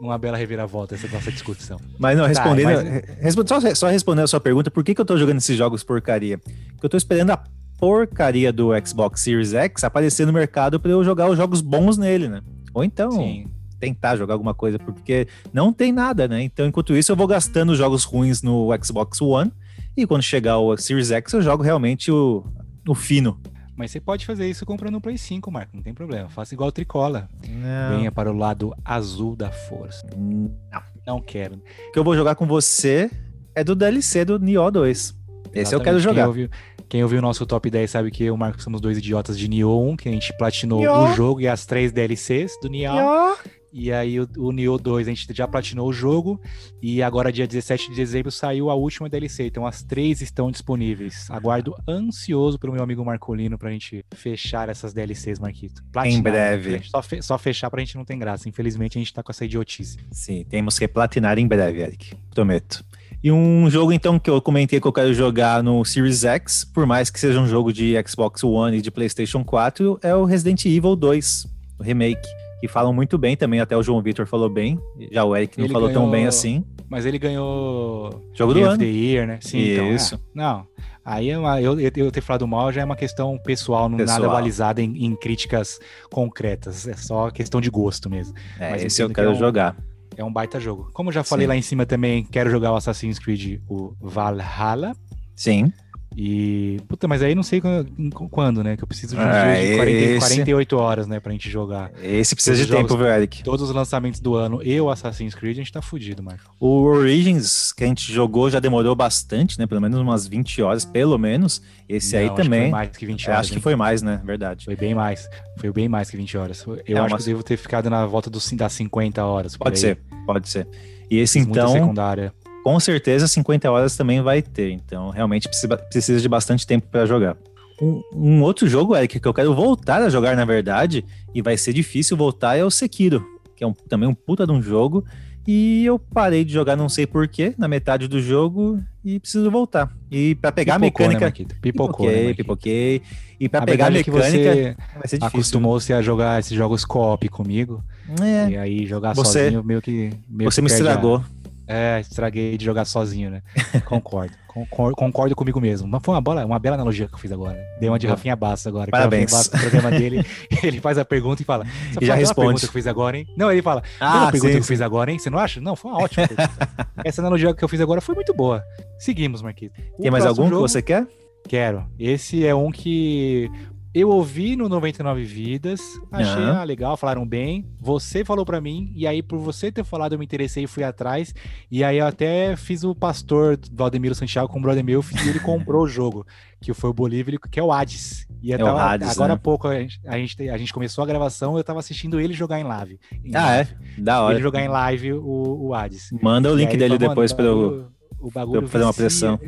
uma bela reviravolta essa nossa discussão. Mas não, respondendo. Tá, mas... Só, só respondendo a sua pergunta, por que, que eu tô jogando esses jogos porcaria? Porque eu tô esperando a porcaria do Xbox Series X aparecer no mercado para eu jogar os jogos bons nele, né? Ou então. Sim tentar jogar alguma coisa, porque não tem nada, né? Então, enquanto isso, eu vou gastando jogos ruins no Xbox One, e quando chegar o Series X, eu jogo realmente o, o fino. Mas você pode fazer isso comprando um Play 5, Marco, não tem problema. Faça igual o Tricola. Não. Venha para o lado azul da força. Não. Não quero. O que eu vou jogar com você é do DLC do Nioh 2. Esse Exatamente. eu quero jogar. Quem ouviu, quem ouviu o nosso top 10 sabe que eu e o Marco somos dois idiotas de Nioh 1, que a gente platinou Nioh. o jogo e as três DLCs do Nioh. Nioh. E aí o, o Nioh 2 a gente já platinou o jogo e agora dia 17 de dezembro saiu a última DLC, então as três estão disponíveis. Aguardo ansioso pelo meu amigo Marcolino pra gente fechar essas DLCs, Marquito. Platinar, em breve. Só, fe só fechar pra gente não tem graça. Infelizmente a gente tá com essa idiotice. Sim, temos que platinar em breve, Eric. Prometo. E um jogo, então, que eu comentei que eu quero jogar no Series X, por mais que seja um jogo de Xbox One e de PlayStation 4, é o Resident Evil 2, o remake que falam muito bem também, até o João Vitor falou bem, já o Eric não ele falou ganhou, tão bem assim. Mas ele ganhou Jogo do ano. the Year, né? Sim, então, Isso. Então, é. Não, aí é uma, eu, eu ter falado mal já é uma questão pessoal, não pessoal. nada balizada em, em, críticas concretas, é só questão de gosto mesmo. É, Mas esse eu quero é um, jogar. É um baita jogo. Como eu já falei Sim. lá em cima também, quero jogar o Assassin's Creed, o Valhalla. Sim. E. Puta, mas aí não sei quando, né? Que eu preciso de um ah, de 40, esse... 48 horas, né? Pra gente jogar. Esse precisa todos de tempo, viu, Eric? Todos os lançamentos do ano e o Assassin's Creed, a gente tá fudido, Marco. O Origins que a gente jogou já demorou bastante, né? Pelo menos umas 20 horas, pelo menos. Esse não, aí também. foi mais que 20 horas. Acho que foi mais, né? Verdade. Foi bem mais. Foi bem mais que 20 horas. Eu é acho uma... que eu devo ter ficado na volta dos, das 50 horas. Pode ser, pode ser. E esse Fiz então. secundária com certeza 50 horas também vai ter. Então, realmente precisa, precisa de bastante tempo para jogar. Um, um, outro jogo, Eric, que eu quero voltar a jogar, na verdade, e vai ser difícil voltar, é o Sekiro, que é um, também um puta de um jogo. E eu parei de jogar, não sei porquê, na metade do jogo, e preciso voltar. E para pegar Pipocou, a né, mecânica. Né, Pipocou, pipoquei, né, pipoquei. E para pegar a mecânica, é vai ser difícil. Acostumou-se a jogar esses jogos co-op comigo. É. E aí jogar você, sozinho meio que. Meio você que me estragou. É, estraguei de jogar sozinho, né? Concordo. Concordo, concordo comigo mesmo. Mas foi uma, bola, uma bela analogia que eu fiz agora. Dei uma de Rafinha Bassa agora. Parabéns. Bassa, o programa dele, ele faz a pergunta e fala. E já responde. pergunta que eu fiz agora, hein? Não, ele fala. Ah, pergunta sim, que eu fiz agora, hein? Você não acha? Não, foi uma ótima pergunta. Essa analogia que eu fiz agora foi muito boa. Seguimos, Marquito. Tem mais algum jogo, que você quer? Quero. Esse é um que eu ouvi no 99 Vidas, achei uhum. ah, legal, falaram bem. Você falou para mim, e aí por você ter falado, eu me interessei e fui atrás. E aí eu até fiz o pastor Valdemiro Santiago com o brother meu, e ele comprou o jogo, que foi o Bolívia, que é o Hades. E é o Hades, agora né? há pouco a gente, a gente, a, gente, começou a gravação, eu tava assistindo ele jogar em live. Em ah, live. é? Da hora. Ele jogar em live o, o Hades. Manda o link dele depois para eu, eu fazer uma pressão.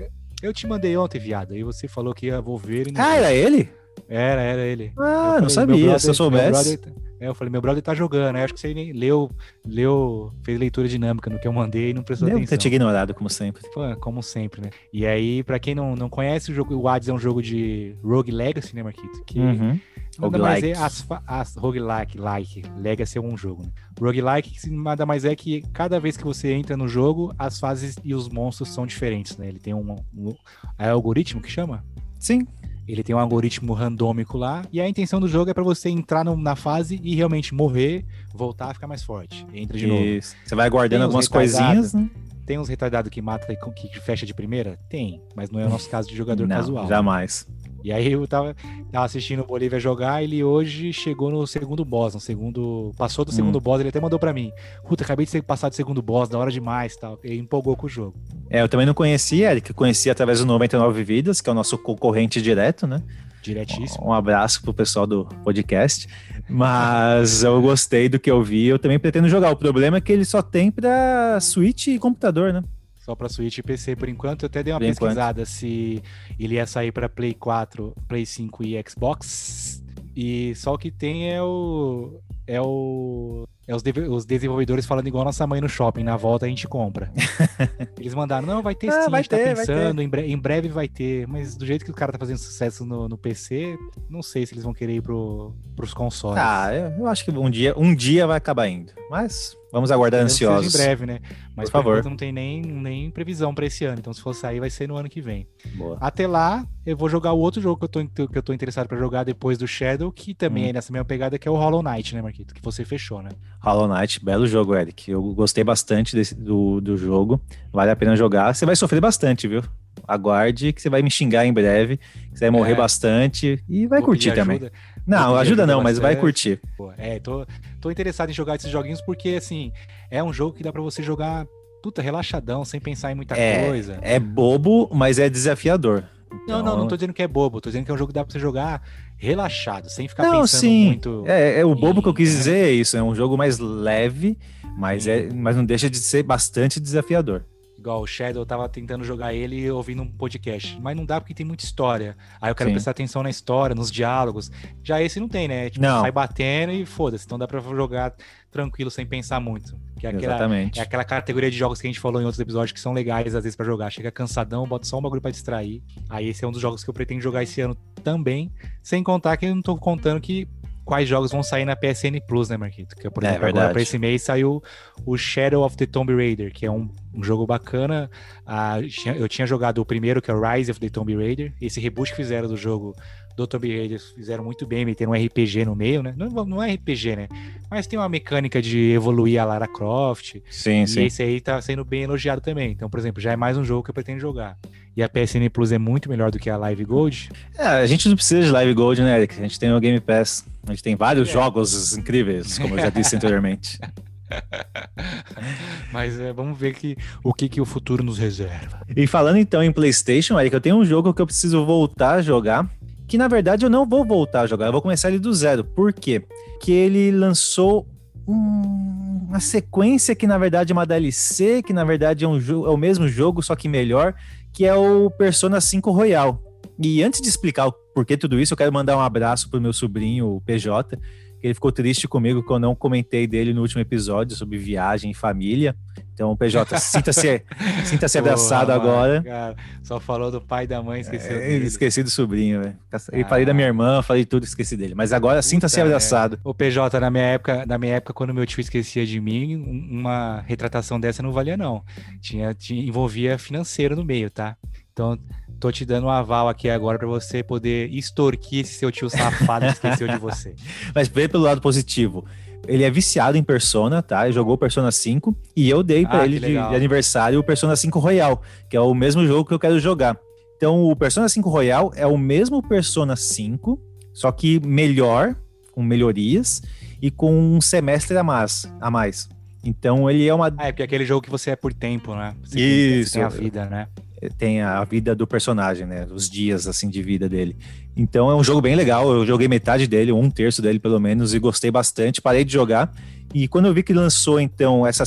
Eu te mandei ontem, viado, aí você falou que ia Wolverine. Ah, era ele? Era, era ele. Ah, não sabia, brother, se eu soubesse. Brother, é, eu falei, meu brother tá jogando. Aí acho que você nem leu, leu, fez leitura dinâmica no que eu mandei e não prestou Deve atenção. ter te ignorado, como sempre. Pô, como sempre, né? E aí, pra quem não, não conhece, o jogo, o Hades é um jogo de Rogue Legacy, né, Marquito? Que uhum. nada mais é as, as roguelike, like, Legacy é um jogo, né? Roguelike nada mais é que cada vez que você entra no jogo, as fases e os monstros são diferentes, né? Ele tem um, um é algoritmo que chama? Sim. Ele tem um algoritmo randômico lá, e a intenção do jogo é para você entrar no, na fase e realmente morrer, voltar a ficar mais forte. Entra de Isso. novo. Você vai guardando algumas coisinhas, né? Tem uns retardados que mata e que fecha de primeira? Tem, mas não é o nosso caso de jogador não, casual. Jamais. E aí eu tava, tava assistindo o Bolívia jogar, ele hoje chegou no segundo boss, no segundo. Passou do segundo hum. boss, ele até mandou para mim. Puta, acabei de ser passado do segundo boss, da hora demais tal. Ele empolgou com o jogo. É, eu também não conhecia, Eric, conhecia através do 99 Vidas, que é o nosso concorrente direto, né? Diretíssimo. Um abraço pro pessoal do podcast. Mas eu gostei do que eu vi, eu também pretendo jogar. O problema é que ele só tem pra Switch e computador, né? Só para Switch e PC por enquanto. Eu até dei uma por pesquisada enquanto. se ele ia sair para Play 4, Play 5 e Xbox. E só o que tem é o é o é os, de, os, desenvolvedores falando igual nossa mãe no shopping, na volta a gente compra. Eles mandaram, não, vai ter ah, sim, vai tá ter, tá pensando, em, bre em, breve vai ter, mas do jeito que o cara tá fazendo sucesso no, no PC, não sei se eles vão querer ir pro, pros consoles. Ah, eu, eu acho que um dia, um dia vai acabar indo, mas Vamos aguardar ansiosos. em breve, né? Mas por, favor. não tem nem, nem previsão para esse ano. Então, se for sair, vai ser no ano que vem. Boa. Até lá, eu vou jogar o outro jogo que eu tô, que eu tô interessado para jogar depois do Shadow, que também hum. é nessa mesma pegada, que é o Hollow Knight, né, Marquito? Que você fechou, né? Hollow Knight, belo jogo, Eric. Eu gostei bastante desse, do, do jogo. Vale a pena jogar. Você vai sofrer bastante, viu? Aguarde que você vai me xingar em breve. Você vai morrer é. bastante e vai vou curtir também. Ajuda. Não, ajuda não, mas vai curtir. É, tô, tô interessado em jogar esses joguinhos porque, assim, é um jogo que dá para você jogar, puta, relaxadão, sem pensar em muita é, coisa. É bobo, mas é desafiador. Então... Não, não, não tô dizendo que é bobo, tô dizendo que é um jogo que dá pra você jogar relaxado, sem ficar não, pensando sim. muito. É, é o bobo em... que eu quis dizer é isso, é um jogo mais leve, mas, é, mas não deixa de ser bastante desafiador. Igual o Shadow, eu tava tentando jogar ele ouvindo um podcast. Mas não dá porque tem muita história. Aí eu quero Sim. prestar atenção na história, nos diálogos. Já esse não tem, né? Tipo, não. sai batendo e foda-se. Então dá pra jogar tranquilo, sem pensar muito. Que é aquela, Exatamente. É aquela categoria de jogos que a gente falou em outros episódios que são legais às vezes para jogar. Chega cansadão, bota só um bagulho pra distrair. Aí esse é um dos jogos que eu pretendo jogar esse ano também. Sem contar que eu não tô contando que quais jogos vão sair na PSN Plus, né, Marquito? Que, por é exemplo, é, agora para esse mês saiu o Shadow of the Tomb Raider, que é um, um jogo bacana. Ah, eu tinha jogado o primeiro, que é o Rise of the Tomb Raider. Esse reboot que fizeram do jogo do Tomb Raider fizeram muito bem, meteram um RPG no meio, né? Não, não é RPG, né? Mas tem uma mecânica de evoluir a Lara Croft. Sim, e sim. esse aí tá sendo bem elogiado também. Então, por exemplo, já é mais um jogo que eu pretendo jogar. E a PSN Plus é muito melhor do que a Live Gold. É, a gente não precisa de Live Gold, né, Eric? A gente tem o Game Pass. A gente tem vários é. jogos incríveis, como eu já disse anteriormente. Mas é, vamos ver que, o que, que o futuro nos reserva. E falando então em PlayStation, Eric, eu tenho um jogo que eu preciso voltar a jogar que na verdade eu não vou voltar a jogar, eu vou começar ele do zero. Por quê? Que ele lançou um, uma sequência que na verdade é uma DLC, que na verdade é, um é o mesmo jogo, só que melhor, que é o Persona 5 Royal. E antes de explicar o porquê tudo isso, eu quero mandar um abraço pro meu sobrinho, o PJ, ele ficou triste comigo que eu não comentei dele no último episódio sobre viagem e família. Então, PJ, sinta-se sinta -se abraçado agora. Cara, só falou do pai e da mãe, esqueceu é, Esqueci do sobrinho, velho. E falei da minha irmã, falei tudo, esqueci dele. Mas agora sinta-se abraçado. O PJ, na minha época, na minha época, quando meu tio esquecia de mim, uma retratação dessa não valia, não. Tinha, tinha envolvia financeiro no meio, tá? Então, tô te dando um aval aqui agora para você poder extorquir esse seu tio safado que esqueceu de você. Mas vê pelo lado positivo ele é viciado em Persona, tá? Ele jogou Persona 5 e eu dei para ah, ele de, de, aniversário o Persona 5 Royal, que é o mesmo jogo que eu quero jogar. Então, o Persona 5 Royal é o mesmo Persona 5, só que melhor, com melhorias e com um semestre a mais. A mais. Então, ele é uma. Ah, é porque é aquele jogo que você é por tempo, né? Você Isso. Tem, a vida, né? Tem a vida do personagem, né? Os dias, assim, de vida dele. Então é um jogo bem legal. Eu joguei metade dele, um terço dele pelo menos, e gostei bastante. Parei de jogar. E quando eu vi que lançou, então, essa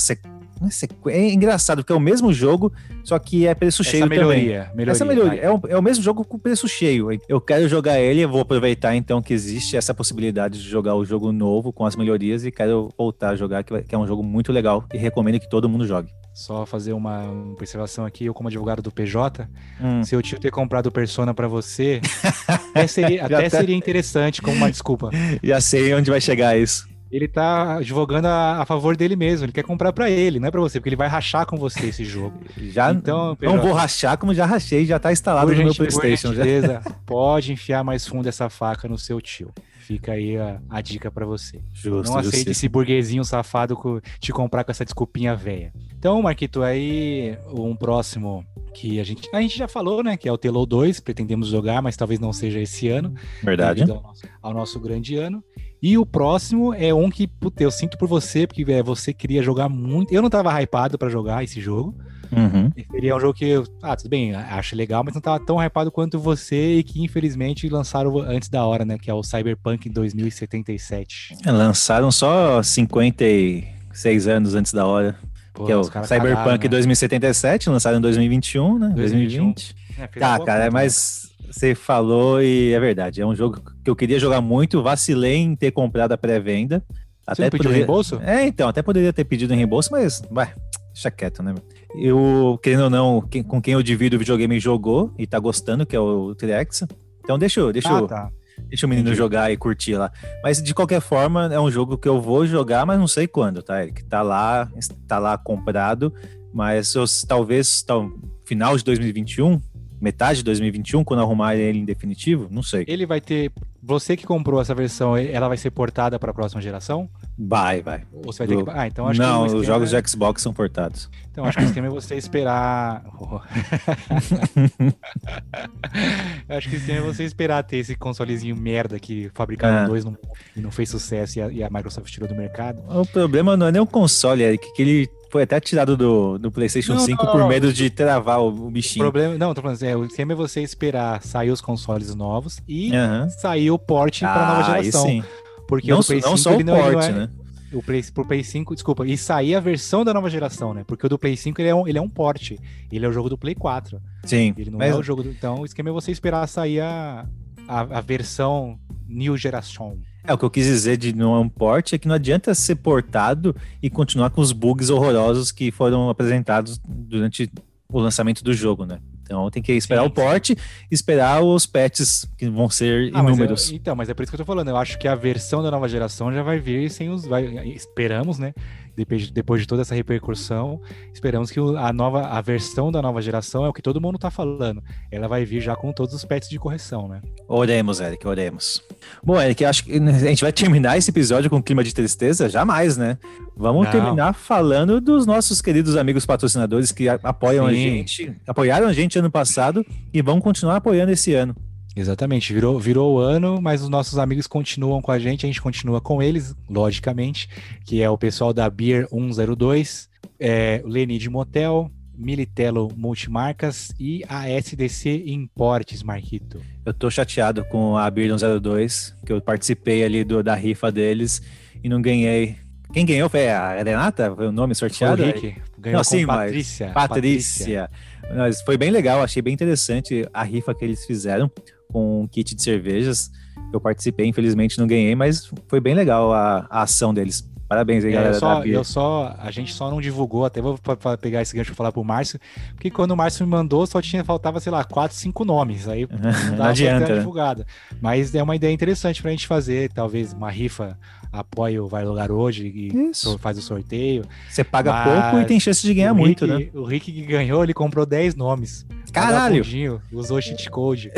é, é engraçado, porque é o mesmo jogo, só que é preço Essa cheio melhoria, também. Melhoria, Essa melhoria. É o, é o mesmo jogo com preço cheio. Eu quero jogar ele, eu vou aproveitar então que existe essa possibilidade de jogar o jogo novo com as melhorias e quero voltar a jogar, que é um jogo muito legal e recomendo que todo mundo jogue. Só fazer uma, observação aqui, eu como advogado do PJ, hum. se eu tio ter comprado Persona para você, até, seria, até seria interessante como uma desculpa. Já sei onde vai chegar isso ele tá advogando a, a, favor dele mesmo. Ele quer comprar para ele, não é para você, porque ele vai rachar com você esse jogo. Já então, não vou rachar como já rachei, já tá instalado por no meu PlayStation. Beleza, pode enfiar mais fundo essa faca no seu tio. Fica aí a, a dica para você. Justo, não aceite esse burguesinho safado te comprar com essa desculpinha velha. Então, Marquito, aí um próximo que a gente, a gente já falou, né? Que é o Telo 2, pretendemos jogar, mas talvez não seja esse ano. Verdade. Ao nosso, ao nosso grande ano. E o próximo é um que, puta, eu sinto por você, porque é, você queria jogar muito. Eu não tava hypado para jogar esse jogo. Uhum. Seria um jogo que eu, ah, tudo bem, acho legal, mas não tava tão hypado quanto você e que infelizmente lançaram antes da hora, né? Que é o Cyberpunk 2077. É, lançaram só 56 anos antes da hora. Pô, que é o Cyberpunk cagaram, né? 2077, lançado em 2021, né? 2021. 2020. É, tá, cara, é mais você falou e é verdade. É um jogo que eu queria jogar muito, vacilei em ter comprado a pré-venda. Você até pediu reembolso? É, então, até poderia ter pedido em reembolso, mas vai, deixa quieto, né? Eu, querendo ou não, quem, com quem eu divido o videogame jogou e tá gostando, que é o T-Rex. Então deixa eu, deixa, ah, tá. deixa o menino Entendi. jogar e curtir lá. Mas de qualquer forma, é um jogo que eu vou jogar, mas não sei quando, tá, Eric? Tá lá, tá lá comprado, mas eu, talvez, tal, final de 2021, metade de 2021, quando arrumar ele em definitivo? Não sei. Ele vai ter. Você que comprou essa versão, ela vai ser portada para a próxima geração? Vai, vai. Ou você vai ter que. Ah, então acho Não, que os jogos é... de Xbox são portados. Então acho que o esquema é você esperar. acho que o esquema é você esperar ter esse consolezinho merda que fabricaram é. dois no... e não fez sucesso e a, e a Microsoft tirou do mercado. O problema não é nem o console, é que ele foi até tirado do, do PlayStation não, 5 não, por medo de travar o, o bichinho. O problema, não, tô falando assim, é, o esquema é você esperar sair os consoles novos e uhum. sair o port ah, para nova geração. Sim. Porque não, o Play 5 não só o port, é, né? O Play, pro Play 5, desculpa, e sair a versão da nova geração, né? Porque o do Play 5 ele é um, ele é um port. Ele é o jogo do Play 4. Sim. Ele não mas... é o jogo do. Então, o esquema é você esperar sair a, a, a versão New Geração. É, o que eu quis dizer de não é um port é que não adianta ser portado e continuar com os bugs horrorosos que foram apresentados durante o lançamento do jogo, né? Então tem que esperar sim, o port, esperar os patches que vão ser ah, inúmeros. Mas então, mas é por isso que eu tô falando. Eu acho que a versão da nova geração já vai vir sem os. Vai, esperamos, né? Depois, depois de toda essa repercussão, esperamos que a nova a versão da nova geração é o que todo mundo está falando. Ela vai vir já com todos os patches de correção, né? Oremos, Eric, oremos. Bom, Eric, acho que a gente vai terminar esse episódio com clima de tristeza? Jamais, né? Vamos Não. terminar falando dos nossos queridos amigos patrocinadores que apoiam Sim. a gente, apoiaram a gente ano passado e vão continuar apoiando esse ano. Exatamente, virou, virou o ano, mas os nossos amigos continuam com a gente, a gente continua com eles, logicamente, que é o pessoal da Beer 102, é, Lenid Motel, Militello Multimarcas e a SDC Importes, Marquito. Eu tô chateado com a Beer 102, que eu participei ali do, da rifa deles e não ganhei. Quem ganhou foi a Renata? Foi o nome sorteado? Foi o Rick. Ganhou não, sim, Patrícia. Patrícia. Patrícia. Mas foi bem legal, achei bem interessante a rifa que eles fizeram com um kit de cervejas. Eu participei, infelizmente não ganhei, mas foi bem legal a, a ação deles. Parabéns aí, é, galera. Eu só, eu só, a gente só não divulgou, até vou pegar esse gancho pra falar pro Márcio, porque quando o Márcio me mandou, só tinha, faltava, sei lá, quatro, cinco nomes. Aí não, não adianta. Né? divulgada. Mas é uma ideia interessante pra gente fazer, talvez, uma rifa apoia o Vai Lugar hoje e Isso. faz o sorteio. Você paga Mas pouco e tem chance de ganhar muito, né? O Rick que ganhou, ele comprou 10 nomes. Caralho! usou cheat code.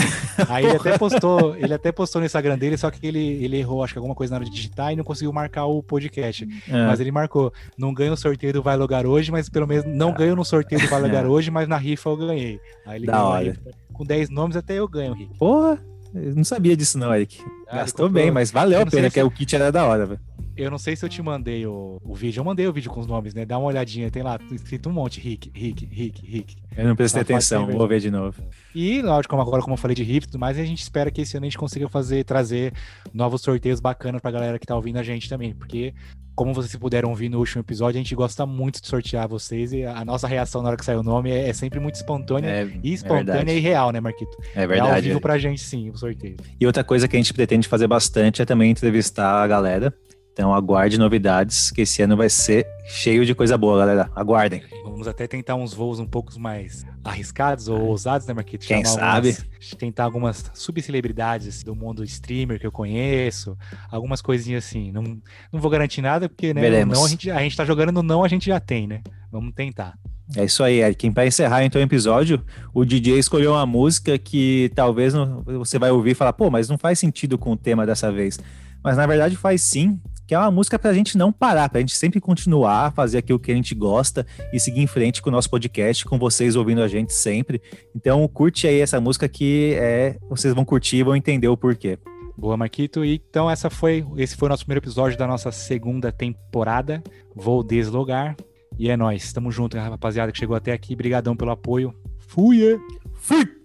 Aí ele até postou, ele até postou no Instagram dele, só que ele, ele errou, acho que alguma coisa na hora de digitar e não conseguiu marcar o podcast. É. Mas ele marcou, não ganho o sorteio do Vai Lugar hoje, mas pelo menos não ganho no sorteio do Vai Lugar é. hoje, mas na rifa eu ganhei. Aí ele da ganhou hora. com 10 nomes até eu ganho, Rick. Porra! Eu não sabia disso não, Eric. Ah, Gastou comprou... bem, mas valeu a pena, se... que o kit era da hora, velho. Eu não sei se eu te mandei o, o vídeo. Eu mandei o vídeo com os nomes, né? Dá uma olhadinha, tem lá escrito um monte: Rick, Rick, Rick, Rick. Eu não prestei atenção, vou ver de novo. E, lógico, agora, como eu falei de Riff e tudo mais, a gente espera que esse ano a gente consiga fazer, trazer novos sorteios bacanas pra galera que tá ouvindo a gente também. Porque como vocês puderam ouvir no último episódio, a gente gosta muito de sortear vocês e a nossa reação na hora que sai o nome é, é sempre muito espontânea é, e é espontânea é e real, né, Marquito? É verdade. É ao vivo pra gente, sim, o sorteio. E outra coisa que a gente pretende fazer bastante é também entrevistar a galera. Então aguarde novidades, que esse ano vai ser cheio de coisa boa, galera. Aguardem. Vamos até tentar uns voos um pouco mais arriscados ou ousados, né, Marquito? Quem sabe? Algumas, tentar algumas subcelebridades do mundo streamer que eu conheço, algumas coisinhas assim. Não, não vou garantir nada, porque né, não, a, gente, a gente tá jogando no não, a gente já tem, né? Vamos tentar. É isso aí, Eric. Para encerrar então o episódio, o DJ escolheu uma música que talvez não, você vai ouvir e falar, pô, mas não faz sentido com o tema dessa vez. Mas na verdade faz sim, que é uma música para a gente não parar, para a gente sempre continuar a fazer aquilo que a gente gosta e seguir em frente com o nosso podcast, com vocês ouvindo a gente sempre. Então curte aí essa música que é, vocês vão curtir e vão entender o porquê. Boa, Marquito. E, então essa foi, esse foi o nosso primeiro episódio da nossa segunda temporada. Vou deslogar. E é nóis. Tamo junto, rapaziada, que chegou até aqui. Brigadão pelo apoio. Fui! Fui!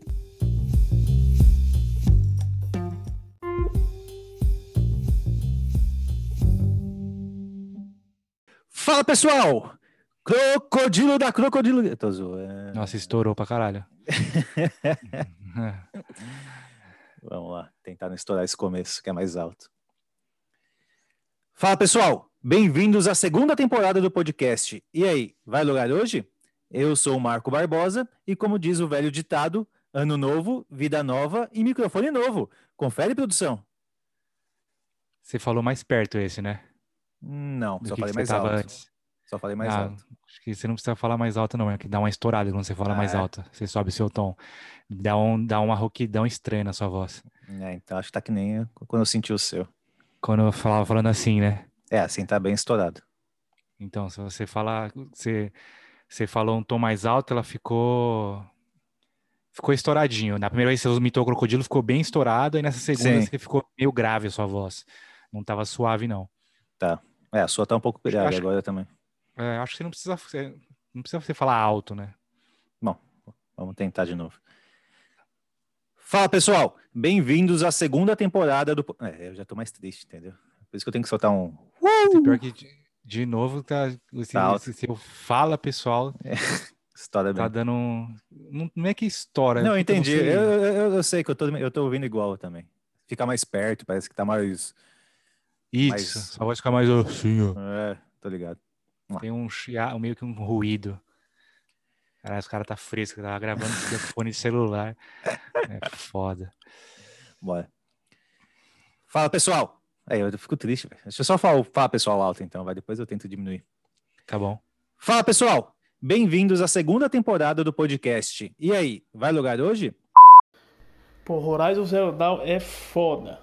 Fala pessoal! Crocodilo da Crocodilo. Tô zoando. Nossa, estourou pra caralho. Vamos lá, tentar não estourar esse começo, que é mais alto. Fala pessoal, bem-vindos à segunda temporada do podcast. E aí, vai lugar hoje? Eu sou o Marco Barbosa e, como diz o velho ditado, ano novo, vida nova e microfone novo. Confere, produção. Você falou mais perto esse, né? Não, só falei mais alto. Antes. Só falei mais ah, alto. Acho que você não precisa falar mais alto, não. É que dá uma estourada quando você fala ah, mais é? alto. Você sobe seu tom. Dá, um, dá uma rouquidão estranha na sua voz. É, então acho que tá que nem quando eu senti o seu. Quando eu falava falando assim, né? É, assim tá bem estourado. Então, se você falar. Você, você falou um tom mais alto, ela ficou. Ficou estouradinho. Na primeira vez que você imitou o crocodilo, ficou bem estourado, e nessa segunda você ficou meio grave a sua voz. Não tava suave, não. Tá. É, a sua tá um pouco grave acho, agora também. É, acho que você não precisa, não precisa você falar alto, né? Bom, vamos tentar de novo. Fala, pessoal! Bem-vindos à segunda temporada do... É, eu já tô mais triste, entendeu? Por isso que eu tenho que soltar um... Uh! Pior que, de, de novo, tá... Se, tá se, se eu fala, pessoal... É. Estoura tá dando um... Não, não é que estoura. Não, eu entendi. Eu, eu, eu, sei que eu tô, eu tô ouvindo igual também. Fica mais perto, parece que tá mais isso, mas... só vai ficar mais assim, ó. É, tô ligado. Tem um meio que um ruído. Caralho, os caras tá fresco, tava gravando com telefone de celular. É foda. Bora. Fala, pessoal. Aí, eu fico triste, velho. Deixa eu só falar, falar pessoal alto, então, vai. Depois eu tento diminuir. Tá bom. Fala, pessoal. Bem-vindos à segunda temporada do podcast. E aí, vai lugar hoje? Pô, Horizon Zero Dawn é foda.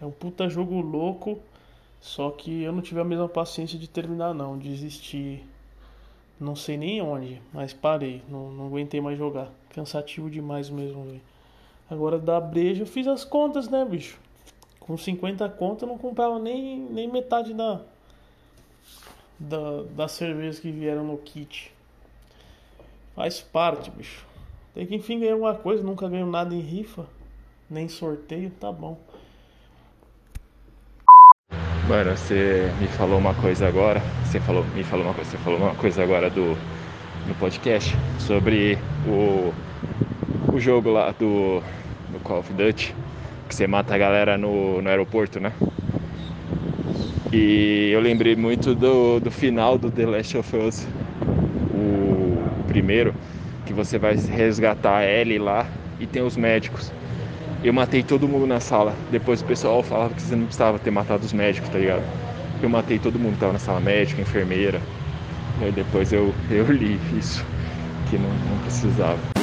É um puta jogo louco. Só que eu não tive a mesma paciência de terminar não, desisti. Não sei nem onde, mas parei, não, não aguentei mais jogar. Cansativo demais mesmo, velho. Agora da breja, eu fiz as contas, né, bicho? Com 50 contas eu não comprava nem, nem metade da, da das cervejas que vieram no kit. Faz parte, bicho. Tem que enfim ganhar alguma coisa, nunca ganho nada em rifa, nem sorteio, tá bom. Mano, você me falou uma coisa agora, você falou, me falou uma coisa, você falou uma coisa agora do no podcast sobre o, o jogo lá do, do Call of Duty, que você mata a galera no, no aeroporto, né? E eu lembrei muito do, do final do The Last of Us, o primeiro, que você vai resgatar a Ellie lá e tem os médicos eu matei todo mundo na sala. Depois o pessoal falava que você não precisava ter matado os médicos, tá ligado? Eu matei todo mundo que tava na sala médica, enfermeira. E depois eu, eu li isso, que não, não precisava.